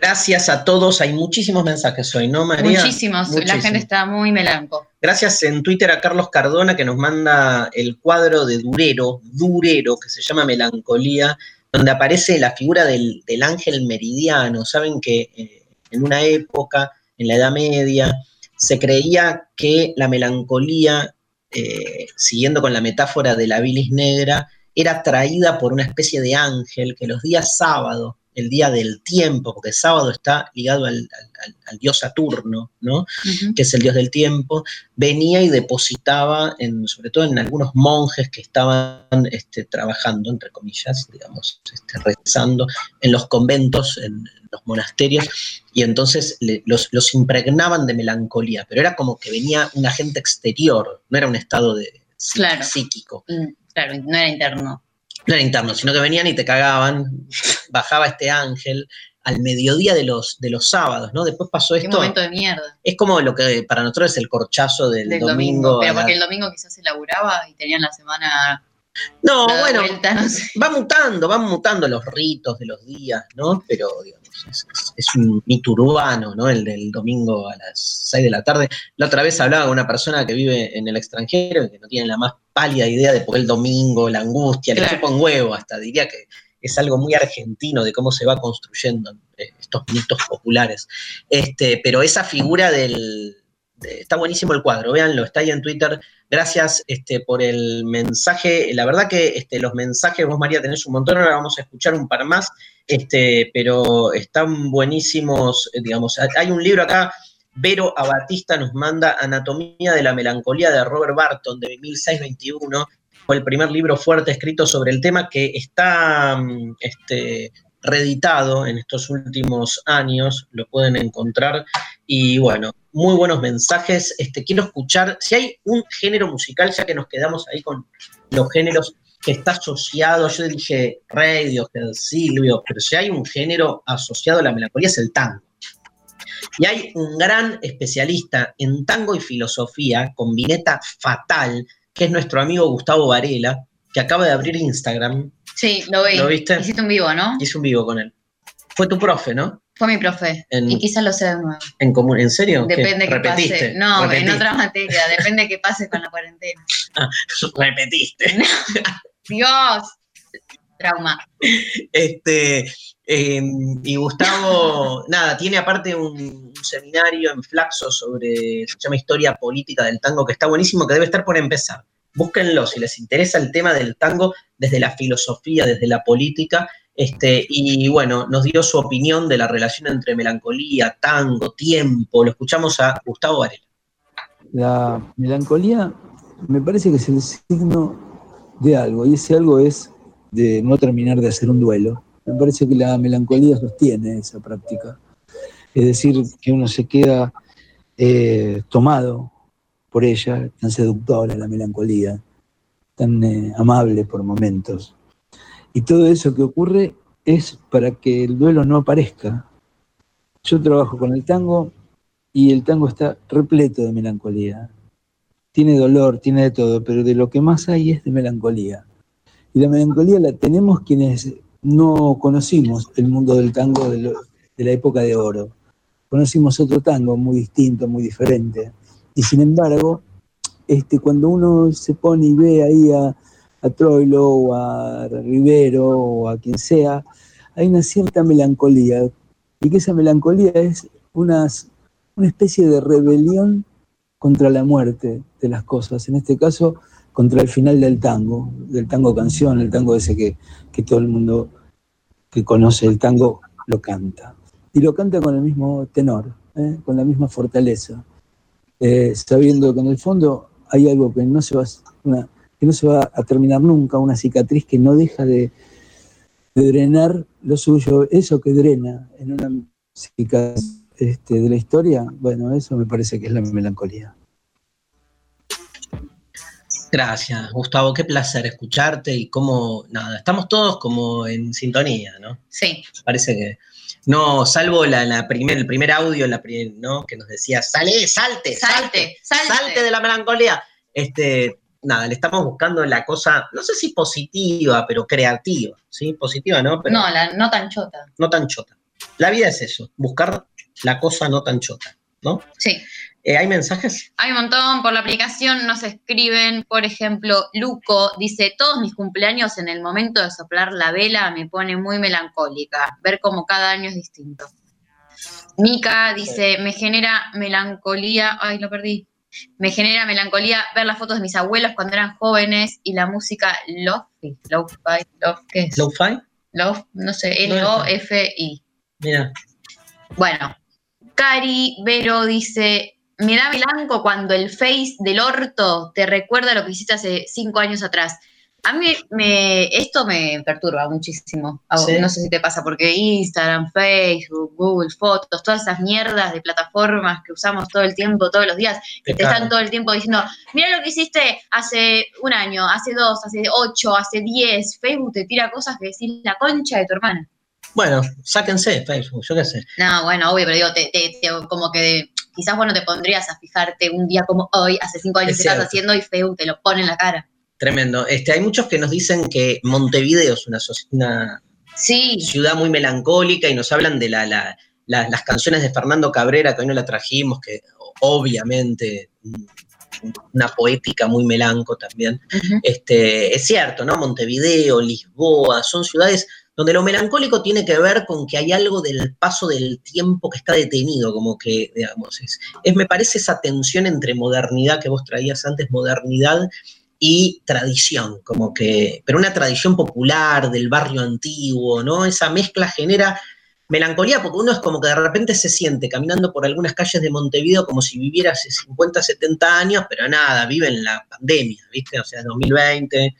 S3: Gracias a todos. Hay muchísimos mensajes hoy, ¿no, María?
S4: Muchísimos. La gente está muy melanco.
S3: Gracias en Twitter a Carlos Cardona que nos manda el cuadro de Durero, Durero, que se llama Melancolía, donde aparece la figura del, del ángel meridiano. Saben que eh, en una época, en la Edad Media, se creía que la melancolía, eh, siguiendo con la metáfora de la bilis negra, era traída por una especie de ángel que los días sábado, el día del tiempo, porque sábado está ligado al, al- al- al dios Saturno, ¿no? que es el dios del tiempo, venía y depositaba, en, sobre todo en algunos monjes que estaban este, trabajando, entre comillas, digamos, este, rezando en los conventos, en los monasterios, y entonces le- los, los impregnaban de melancolía, pero era como que venía un agente exterior, no era un estado de,
S4: Claro.
S3: psíquico.
S4: Mm, Claro, no era interno.
S3: No era interno, sino que venían y te cagaban, bajaba este ángel al mediodía de los, de los sábados, ¿no? Después pasó
S4: Qué
S3: esto.
S4: momento de mierda.
S3: Es como lo que para nosotros es el corchazo del,
S4: Del
S3: domingo.
S4: domingo. Pero
S3: la-
S4: porque el domingo quizás se laburaba y tenían la semana.
S3: No, bueno,
S4: vuelta, no sé.
S3: va mutando, van mutando los ritos de los días, ¿no? Pero, digamos, es, es- es un mito urbano, ¿no? El del domingo a las 6 de la tarde. La otra vez hablaba con una persona que vive en el extranjero y que no tiene la más pálida idea de por el domingo, la angustia, le
S4: Claro.
S3: chupa un huevo, hasta diría que es algo muy argentino de cómo se va construyendo eh, estos mitos populares. Este, pero esa figura del, está buenísimo el cuadro, véanlo, está ahí en Twitter. Gracias este, por el mensaje. La verdad que este, los mensajes, vos María tenés un montón, ahora vamos a escuchar un par más, este, pero están buenísimos, eh, digamos, hay un libro acá, Vero Abatista nos manda Anatomía de la Melancolía de Robert Barton de 1621, fue el primer libro fuerte escrito sobre el tema que está mm, este, reeditado en estos últimos años, lo pueden encontrar. Y bueno, muy buenos mensajes. Este, quiero escuchar, si hay un género musical, ya que nos quedamos ahí con los géneros que está asociado, yo dije Radio, Silvio, pero si hay un género asociado a la melancolía es el tango. Y hay un gran especialista en tango y filosofía, con vineta fatal, que es nuestro amigo Gustavo Varela, que acaba de abrir Instagram.
S4: Sí, lo vi.
S3: ¿Lo viste?
S4: Hiciste un vivo, ¿no?
S3: Hice un vivo con él. Fue tu profe, ¿no?
S4: Fue mi profe.
S3: En-
S4: Y quizás lo sé de nuevo.
S3: En común, ¿en serio? ¿Qué?
S4: Depende que
S3: ¿Repetiste?
S4: pase. No, en otra materia. Depende que pase con la cuarentena.
S3: Ah, repetiste.
S4: Dios. Trauma.
S3: Este, eh, y Gustavo, nada, tiene aparte un, un seminario en Flaxo sobre, se llama Historia Política del Tango, que está buenísimo, que debe estar por empezar. Búsquenlo si les interesa el tema del tango desde la filosofía, desde la política. Este, y bueno, nos dio su opinión de la relación entre melancolía, tango, tiempo. Lo escuchamos a Gustavo Varela.
S17: La melancolía me parece que es el signo de algo, y ese algo es de no terminar de hacer un duelo. Me parece que la melancolía sostiene esa práctica. Es decir, que uno se queda eh, tomado por ella, tan seductora la melancolía, tan eh, amable por momentos. Y todo eso que ocurre es para que el duelo no aparezca. Yo trabajo con el tango y el tango está repleto de melancolía. Tiene dolor, tiene de todo, pero de lo que más hay es de melancolía. Y la melancolía la tenemos quienes no conocimos el mundo del tango de, lo- de la época de oro. Conocimos otro tango muy distinto, muy diferente. Y sin embargo, este, cuando uno se pone y ve ahí a, a Troilo o a Rivero o a quien sea, hay una cierta melancolía. Y que esa melancolía es unas, una especie de rebelión contra la muerte de las cosas. En este caso, contra el final del tango, del tango canción, el tango ese que, que todo el mundo que conoce el tango lo canta. Y lo canta con el mismo tenor, ¿eh? con la misma fortaleza, eh, sabiendo que en el fondo hay algo que no se va, una- que no se va a terminar nunca, una cicatriz que no deja de, de drenar lo suyo, eso que drena en una cicatriz este, de la historia, bueno, eso me parece que es la melancolía.
S3: Gracias, Gustavo, qué placer escucharte y cómo, nada, estamos todos como en sintonía, ¿no?
S4: Sí.
S3: Parece que, no, salvo la, la primer, el primer audio, la pri- ¿no? Que nos decía, sale, salte, salte,
S4: Salte, salte.
S3: de la melancolía. Este, nada, le estamos buscando la cosa, no sé si positiva, pero creativa, ¿sí? Positiva, ¿no? Pero
S4: No, la, no tan chota.
S3: no tan chota. La vida es eso, buscar la cosa no tan chota, ¿no?
S4: Sí.
S3: Eh, ¿Hay mensajes?
S4: Hay un montón por la aplicación, nos escriben, por ejemplo, Luco dice, todos mis cumpleaños en el momento de soplar la vela me pone muy melancólica, ver como cada año es distinto. Mica dice, me genera melancolía, ay, lo perdí, me genera melancolía ver las fotos de mis abuelos cuando eran jóvenes y la música Lofi, Lo-Fi, Love, ¿qué es?
S3: ¿Lo-Fi?
S4: Love, no sé, L-O-F-I.
S3: Mira,
S4: Bueno, Cari Vero dice, me da melanco cuando el face del orto te recuerda lo que hiciste hace cinco años atrás. A mí me, esto me perturba muchísimo.
S3: Sí.
S4: No sé si te pasa, porque Instagram, Facebook, Google Fotos, todas esas mierdas de plataformas que usamos todo el tiempo, todos los días, que
S3: Te
S4: están todo el tiempo diciendo, mira lo que hiciste hace un año, hace dos, hace ocho, hace diez. Facebook te tira cosas que decís la concha de tu hermana.
S3: bueno, sáquense Facebook, yo qué sé.
S4: No, bueno, obvio, pero digo, te, te- te- como que quizás vos no te pondrías a fijarte un día como hoy, hace cinco años
S3: Es
S4: que estás haciendo y Facebook te lo pone en la cara.
S3: Tremendo. Este, hay muchos que nos dicen que Montevideo es una, una
S4: Sí.
S3: ciudad muy melancólica y nos hablan de la, la- la- las canciones de Fernando Cabrera, que hoy no la trajimos, que obviamente mm, una poética muy melanco también. este, es cierto, ¿no? Montevideo, Lisboa, son ciudades donde lo melancólico tiene que ver con que hay algo del paso del tiempo que está detenido, como que, digamos, es, es me parece esa tensión entre modernidad que vos traías antes, modernidad y tradición, como que, pero una tradición popular del barrio antiguo, ¿no? Esa mezcla genera melancolía porque uno es como que de repente se siente caminando por algunas calles de Montevideo como si viviera hace 50, 70 años, pero nada, vive en la pandemia, ¿viste? O sea, 2020.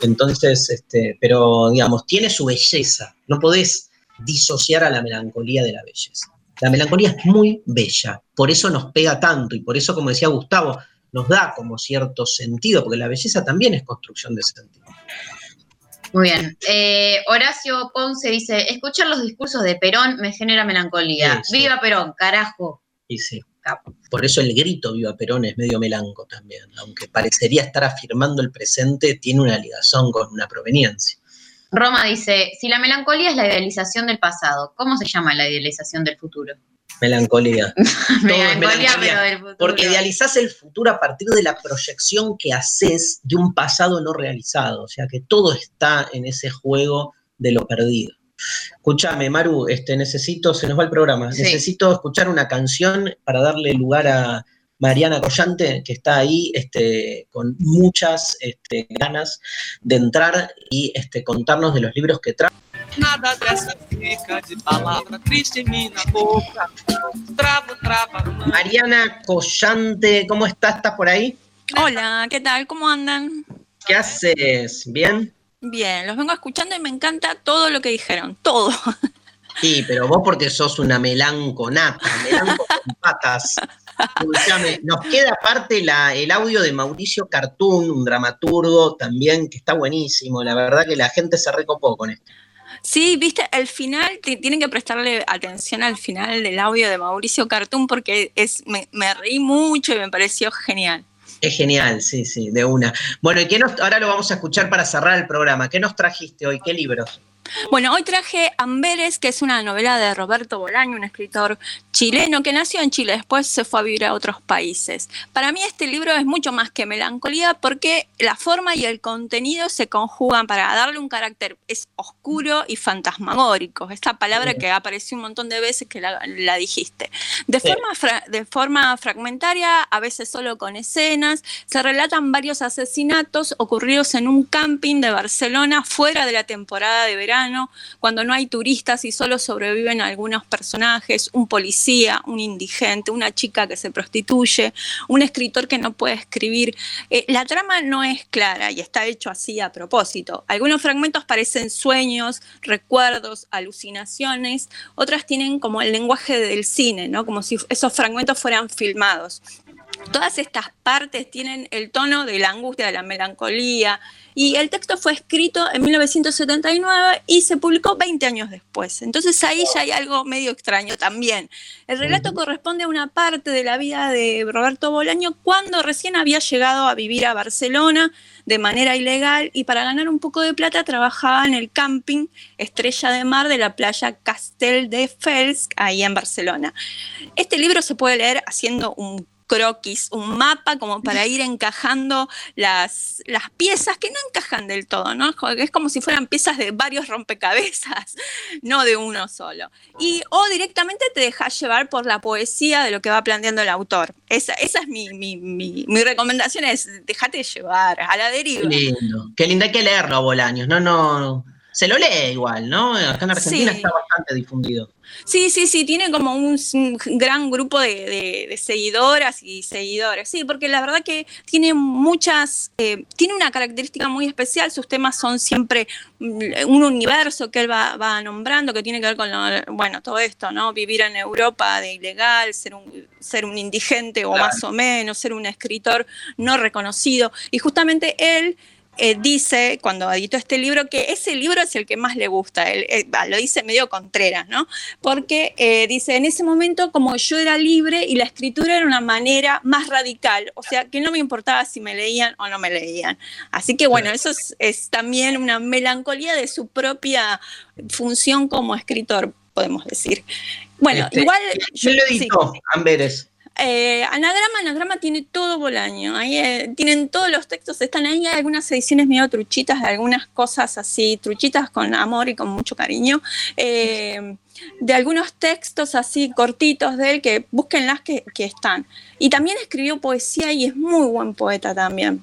S3: Entonces, este, pero digamos, tiene su belleza. No podés disociar a la melancolía de la belleza. La melancolía es muy bella, por eso nos pega tanto y por eso, como decía Gustavo, nos da como cierto sentido, porque la belleza también es construcción de sentido.
S4: Muy bien. Eh, Horacio Ponce dice, escuchar los discursos de Perón me genera melancolía.
S3: Sí, sí.
S4: Viva Perón, carajo.
S3: Y sí. Por eso el grito Viva Perón es medio melanco también, aunque parecería estar afirmando el presente, tiene una ligación con una proveniencia.
S4: Roma dice, si la melancolía es la idealización del pasado, ¿cómo se llama la idealización del futuro?
S3: Melancolía.
S4: Melancolía, pero del futuro.
S3: Porque idealizás el futuro a partir de la proyección que haces de un pasado no realizado. O sea que todo está en ese juego de lo perdido. Escúchame, Maru, este, necesito, se nos va el programa,
S4: Sí.
S3: necesito escuchar una canción para darle lugar a Mariana Collante, que está ahí este, con muchas este, ganas de entrar y este, contarnos de los libros que trae.
S1: Nada dessa fica de palavra triste em mim na boca. Travo, trava,
S3: Mariana Collante, ¿cómo estás? ¿Estás por ahí?
S18: Hola, ¿qué tal? ¿Cómo andan?
S3: ¿Qué haces? ¿Bien?
S18: Bien, los vengo escuchando y me encanta todo lo que dijeron, todo.
S3: Sí, pero vos porque sos una melanconata, melanco con patas. Escuchame, nos queda aparte la, el audio de Mauricio Cartún, un dramaturgo también que está buenísimo. La verdad que la gente se recopó con esto.
S18: Sí, viste, al final ti- tienen que prestarle atención al final del audio de Mauricio Cartún porque es, me, me reí mucho y me pareció genial.
S3: Es genial, sí, sí, de una. Bueno, ¿y qué ahora lo vamos a escuchar para cerrar el programa. ¿Qué nos trajiste hoy? ¿Qué libros?
S18: Bueno, hoy traje Amberes, que es una novela de Roberto Bolaño, un escritor chileno que nació en Chile, después se fue a vivir a otros países. Para mí este libro es mucho más que melancolía porque la forma y el contenido se conjugan para darle un carácter, es oscuro y fantasmagórico, esta palabra que apareció un montón de veces que la, la dijiste. De forma, fra- de forma fragmentaria, a veces solo con escenas, se relatan varios asesinatos ocurridos en un camping de Barcelona fuera de la temporada de verano, cuando no hay turistas y solo sobreviven algunos personajes, un policía, un indigente, una chica que se prostituye, un escritor que no puede escribir. Eh, la trama no es clara y está hecho así a propósito. Algunos fragmentos parecen sueños, recuerdos, alucinaciones, otras tienen como el lenguaje del cine, ¿no? como si esos fragmentos fueran filmados. Todas estas partes tienen el tono de la angustia, de la melancolía, y el texto fue escrito en 1979 y se publicó 20 años después. Entonces ahí ya hay algo medio extraño también. El relato corresponde a una parte de la vida de Roberto Bolaño cuando recién había llegado a vivir a Barcelona de manera ilegal y para ganar un poco de plata trabajaba en el camping Estrella de Mar de la playa Castel de Fels, ahí en Barcelona. Este libro se puede leer haciendo un croquis, un mapa como para ir encajando las, las piezas que no encajan del todo, ¿no? Es como si fueran piezas de varios rompecabezas, no de uno solo. Y o directamente te dejas llevar por la poesía de lo que va planteando el autor. Esa, esa es mi, mi, mi, mi recomendación, es dejate llevar a la
S3: Qué
S18: deriva.
S3: lindo. Qué lindo, hay que leerlo Bolaños. No, no. Se lo lee igual, ¿no? Acá en Argentina
S18: Sí.
S3: está bastante difundido.
S18: Sí, sí, sí, tiene como un, gran grupo de, de- de seguidoras y seguidores. Sí, porque la verdad que tiene muchas, eh, tiene una característica muy especial. Sus temas son siempre mm, un universo que él va, va nombrando, que tiene que ver con, lo- bueno, todo esto, ¿no? Vivir en Europa de ilegal, ser un, ser un indigente o
S19: Claro.
S18: más o menos, ser un escritor no reconocido. Y justamente él eh, dice, cuando editó este libro, que ese libro es el que más le gusta. Él, eh, lo dice medio contreras, ¿no? Porque eh, dice, en ese momento como yo era libre y la escritura era una manera más radical, o sea, que no me importaba si me leían o no me leían. Así que bueno, eso es, es también una melancolía de su propia función como escritor, podemos decir. Bueno,
S3: Este,
S18: igual...
S3: ¿Quién lo
S18: sí.
S3: editó, Amberes?
S18: Eh, anagrama, anagrama tiene todo Bolaño. Ahí eh, tienen todos los textos, están ahí. Algunas ediciones medio truchitas de algunas cosas así, truchitas con amor y con mucho cariño. Eh, de algunos textos así cortitos de él que búsquenlas que, que están. Y también escribió poesía y es muy buen poeta también.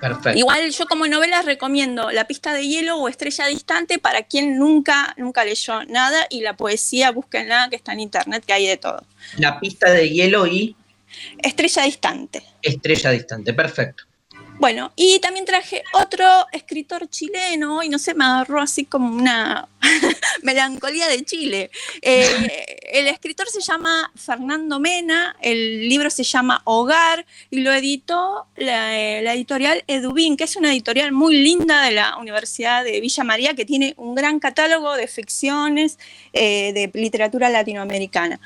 S3: Perfecto.
S18: Igual yo como novela recomiendo La pista de hielo o Estrella distante para quien nunca, nunca leyó nada y la poesía búsquenla que está en internet que hay de todo.
S3: La pista de hielo y
S18: Estrella distante.
S3: estrella distante. Perfecto.
S18: Bueno, y también traje otro escritor chileno, y no sé, me agarró así como una melancolía de Chile. Eh, el escritor se llama Fernando Mena, el libro se llama Hogar, y lo editó la, eh, la editorial Edubín, que es una editorial muy linda de la Universidad de Villa María, que tiene un gran catálogo de ficciones, eh, de literatura latinoamericana.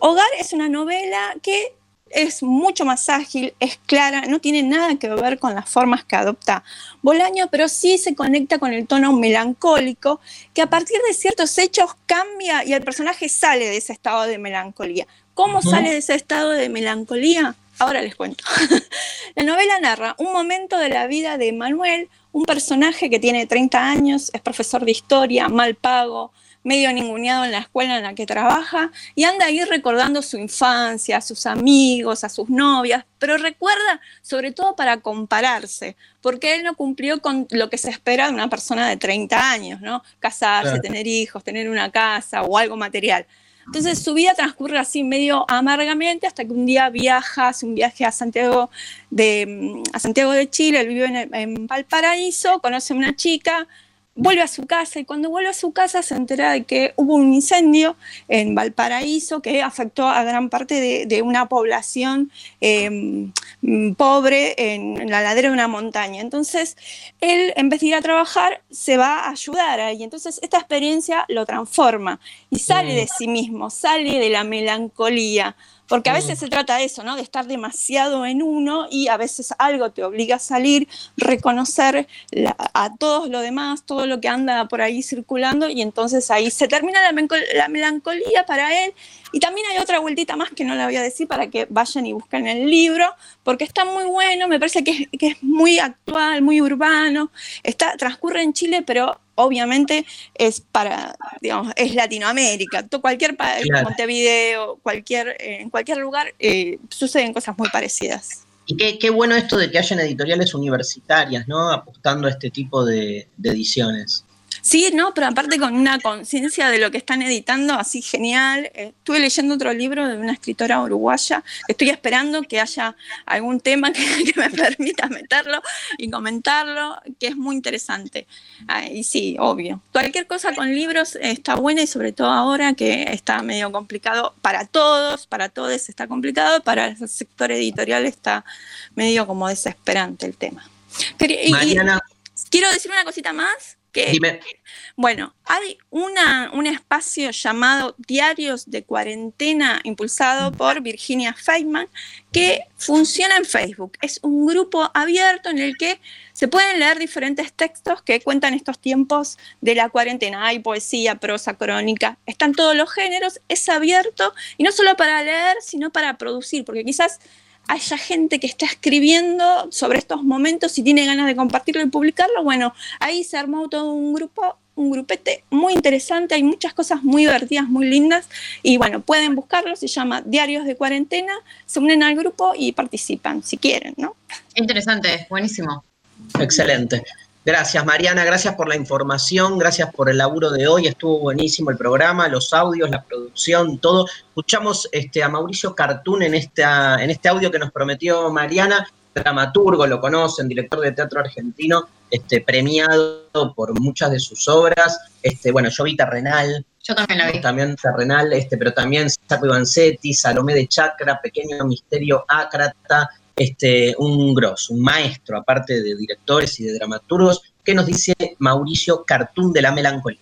S18: Hogar es una novela que es mucho más ágil, es clara, no tiene nada que ver con las formas que adopta Bolaño, pero sí se conecta con el tono melancólico, que a partir de ciertos hechos cambia y el personaje sale de ese estado de melancolía. ¿Cómo sale de ese estado de melancolía? Ahora les cuento. La novela narra un momento de la vida de Manuel, un personaje que tiene 30 años, es profesor de historia, mal pago, medio ninguneado en la escuela en la que trabaja y anda ahí recordando su infancia, a sus amigos, a sus novias, pero recuerda sobre todo para compararse, porque él no cumplió con lo que se espera de una persona de 30 años, ¿no? Casarse,
S19: Claro.
S18: tener hijos, tener una casa o algo material. Entonces su vida transcurre así medio amargamente hasta que un día viaja, hace un viaje a Santiago de, mm, a Santiago de Chile, él vive en, en Valparaíso, conoce a una chica, vuelve a su casa y cuando vuelve a su casa se entera de que hubo un incendio en Valparaíso que afectó a gran parte de, de una población eh, mm, pobre en, en la ladera de una montaña. Entonces, él en vez de ir a trabajar se va a ayudar ahí. Entonces, esta experiencia lo transforma y sale de sí mismo, sale de la melancolía. Porque a veces se trata de eso, ¿no? De estar demasiado en uno y a veces algo te obliga a salir, reconocer la- a todos lo demás, todo lo que anda por ahí circulando y entonces ahí se termina la, la melancolía para él. Y también hay otra vueltita más que no la voy a decir para que vayan y busquen el libro, porque está muy bueno, me parece que es, que es muy actual, muy urbano, está, transcurre en Chile, pero obviamente es para, digamos, es Latinoamérica. Cualquier país,
S3: Claro.
S18: Montevideo, cualquier, eh, en cualquier lugar, eh, suceden cosas muy parecidas.
S3: Y qué, qué bueno esto de que hayan editoriales universitarias, ¿no? Apostando a este tipo de, de ediciones.
S18: Sí, no, pero aparte con una conciencia de lo que están editando, así genial. Eh, Estuve leyendo otro libro de una escritora uruguaya. Estoy esperando que haya algún tema que, que me permita meterlo y comentarlo, que es muy interesante. Ah, y sí, obvio. Cualquier cosa con libros eh, está buena y sobre todo ahora que está medio complicado para todos, para todos está complicado, para el sector editorial está medio como desesperante el tema. Y
S3: Mariana,
S18: quiero decir una cosita más. Que,
S3: dime.
S18: bueno, hay una, un espacio llamado Diarios de Cuarentena, impulsado por Virginia Feynman, que funciona en Facebook. Es un grupo abierto en el que se pueden leer diferentes textos que cuentan estos tiempos de la cuarentena. Hay poesía, prosa, crónica, están todos los géneros, es abierto y no solo para leer, sino para producir, porque quizás haya gente que está escribiendo sobre estos momentos y tiene ganas de compartirlo y publicarlo, bueno, ahí se armó todo un grupo, un grupete muy interesante, hay muchas cosas muy divertidas, muy lindas, y bueno, pueden buscarlo, se llama Diarios de Cuarentena, se unen al grupo y participan, si quieren, ¿no?
S4: Interesante, buenísimo.
S3: Excelente. Gracias, Mariana. Gracias por la información. Gracias por el laburo de hoy. Estuvo buenísimo el programa, los audios, la producción, todo. Escuchamos este, a Mauricio Cartún en, esta, en este audio que nos prometió Mariana, dramaturgo, lo conocen, director de teatro argentino, este, premiado por muchas de sus obras. Este, bueno, yo vi Terrenal.
S4: Yo también la vi.
S3: También Terrenal, este, pero también Saco Ivancetti, Salomé de Chacra, Pequeño Misterio Ácrata, este, un grosso, un maestro, aparte de directores y de dramaturgos, que nos dice Mauricio Cartún de la Melancolía.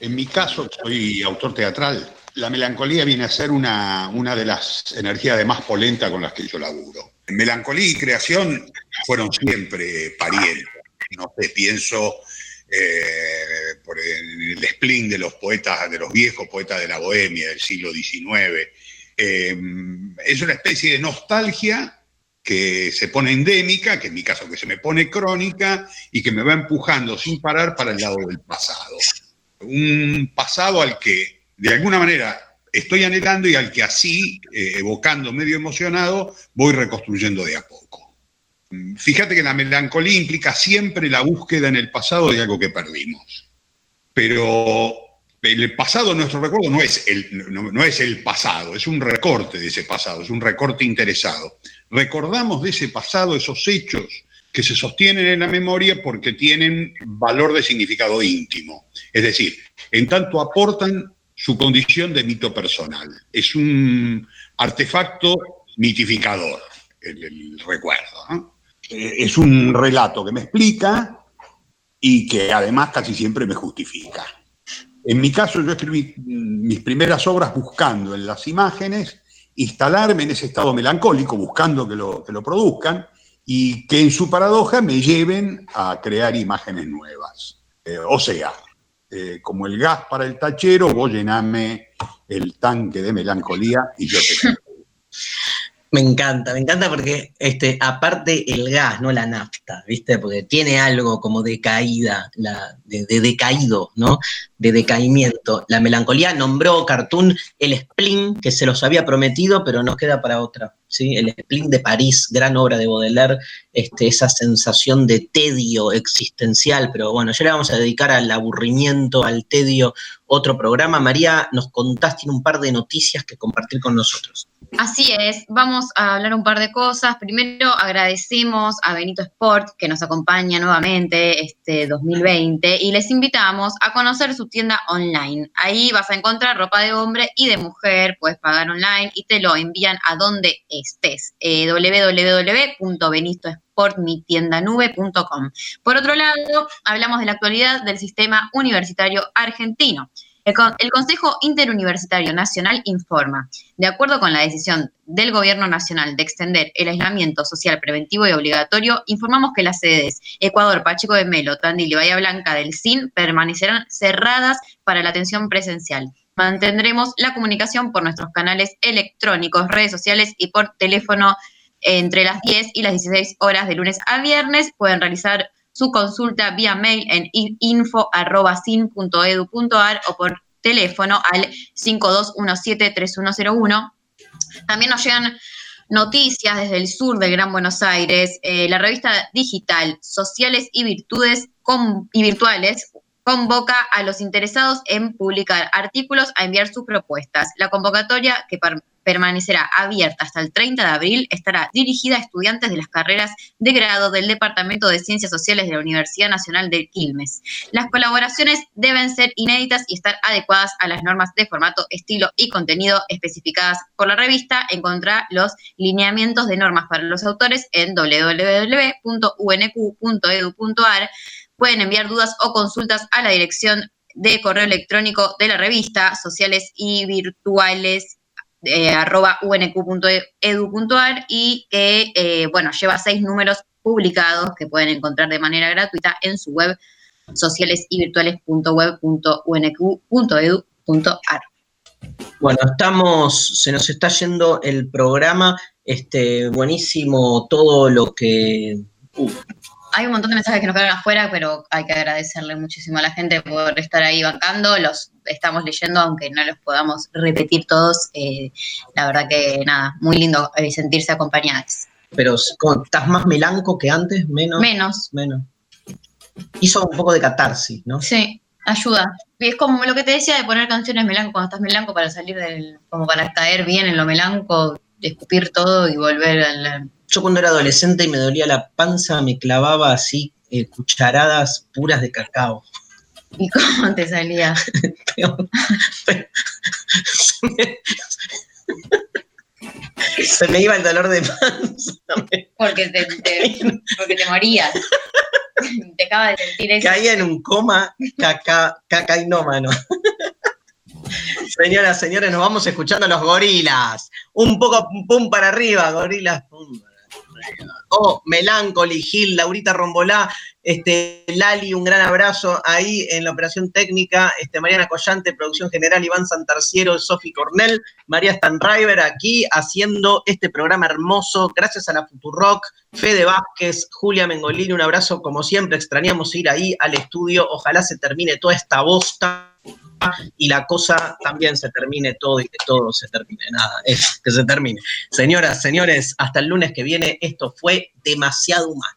S19: En mi caso, soy autor teatral. La melancolía viene a ser una, una de las energías más polenta con las que yo laburo. Melancolía y creación fueron siempre parientes. No sé, pienso eh, por el spleen de los poetas, de los viejos poetas de la bohemia del siglo XIX, Eh, es una especie de nostalgia que se pone endémica, que en mi caso que se me pone crónica y que me va empujando sin parar para el lado del pasado. Un pasado al que de alguna manera estoy anhelando y al que así, eh, evocando medio emocionado, voy reconstruyendo de a poco. Fíjate que la melancolía implica siempre la búsqueda en el pasado de algo que perdimos. Pero el pasado, nuestro recuerdo, no es el, no es el pasado, es un recorte de ese pasado, es un recorte interesado. Recordamos de ese pasado esos hechos que se sostienen en la memoria porque tienen valor de significado íntimo. Es decir, en tanto aportan su condición de mito personal. Es un artefacto mitificador, el, el recuerdo. ¿no? Eh, Es un relato que me explica y que además casi siempre me justifica. En mi caso, yo escribí mis primeras obras buscando en las imágenes instalarme en ese estado melancólico, buscando que lo, que lo produzcan y que en su paradoja me lleven a crear imágenes nuevas. Eh, o sea, eh, como el gas para el tachero, vos llename el tanque de melancolía y yo te
S3: Me encanta, me encanta porque este, aparte el gas, no la nafta, ¿viste? Porque tiene algo como de caída, la, de, de decaído, ¿no? De decaimiento. La melancolía nombró Cartoon el spleen que se los había prometido, pero nos queda para otra, ¿sí? El spleen de París, gran obra de Baudelaire, este, esa sensación de tedio existencial, pero bueno, ya le vamos a dedicar al aburrimiento, al tedio, otro programa. María, nos contaste un par de noticias que compartir con nosotros.
S4: Así es, vamos a hablar un par de cosas. Primero agradecemos a Benito Sport que nos acompaña nuevamente este 2020 y les invitamos a conocer su tienda online. Ahí vas a encontrar ropa de hombre y de mujer, puedes pagar online y te lo envían a donde estés. Eh, www.benitosportmitiendanube.com. Por otro lado, hablamos de la actualidad del sistema universitario argentino. El, Con- el Consejo Interuniversitario Nacional informa, de acuerdo con la decisión del Gobierno Nacional de extender el aislamiento social preventivo y obligatorio, informamos que las sedes Ecuador, Pacheco de Melo, Tandil y Bahía Blanca del CIN permanecerán cerradas para la atención presencial. Mantendremos la comunicación por nuestros canales electrónicos, redes sociales y por teléfono entre las 10 y las 16 horas de lunes a viernes. Pueden realizar su consulta vía mail en info.sin.edu.ar o por teléfono al 5217-3101. También nos llegan noticias desde el sur del Gran Buenos Aires. Eh, la revista digital Sociales y Virtudes y Virtuales convoca a los interesados en publicar artículos a enviar sus propuestas. La convocatoria, que per- permanecerá abierta hasta el 30 de abril, estará dirigida a estudiantes de las carreras de grado del Departamento de Ciencias Sociales de la Universidad Nacional de Quilmes. Las colaboraciones deben ser inéditas y estar adecuadas a las normas de formato, estilo y contenido especificadas por la revista. Encontrá los lineamientos de normas para los autores en www.unq.edu.ar. Pueden enviar dudas o consultas a la dirección de correo electrónico de la revista, sociales y virtuales eh, unq.edu.ar y que, eh, bueno, lleva seis números publicados que pueden encontrar de manera gratuita en su web sociales y virtuales.web.unq.edu.ar.
S3: Bueno, estamos, se nos está yendo el programa, este, buenísimo todo lo que... uh,
S4: Hay un montón de mensajes que nos quedaron afuera, pero hay que agradecerle muchísimo a la gente por estar ahí bancando. Los estamos leyendo, aunque no los podamos repetir todos. Eh, la verdad que nada, muy lindo eh, sentirse acompañados.
S3: pero. ¿estás más melanco que antes? Menos.
S4: Menos.
S3: Menos. Hizo un poco de catarsis, ¿no?
S4: Sí, ayuda. Y es como lo que te decía de poner canciones melanco cuando estás melanco para salir del, como para caer bien en lo melanco, escupir todo y volver a la...
S3: Yo cuando era adolescente y me dolía la panza, me clavaba así eh, cucharadas puras de cacao.
S4: ¿Y cómo te salía?
S3: Se me iba el dolor de panza.
S4: Porque te, te- porque te morías. Te acaba de sentir eso.
S3: Caía en un coma caca, cacainómano. Señoras, señores, nos vamos escuchando a los gorilas. Un poco pum para arriba, gorilas. Pum. Oh, Melancholy, Gil, Laurita Rombolá, este, Lali, un gran abrazo ahí en la operación técnica, este, Mariana Collante, producción general, Iván Santarciero, Sofi Cornell, María Stanriver aquí haciendo este programa hermoso, gracias a la Futurock, Fede Vázquez, Julia Mengolini, un abrazo como siempre, extrañamos ir ahí al estudio, ojalá se termine toda esta bosta y la cosa también se termine todo y que todo se termine. Nada, es que se termine. Señoras, señores, hasta el lunes que viene, esto fue demasiado humano.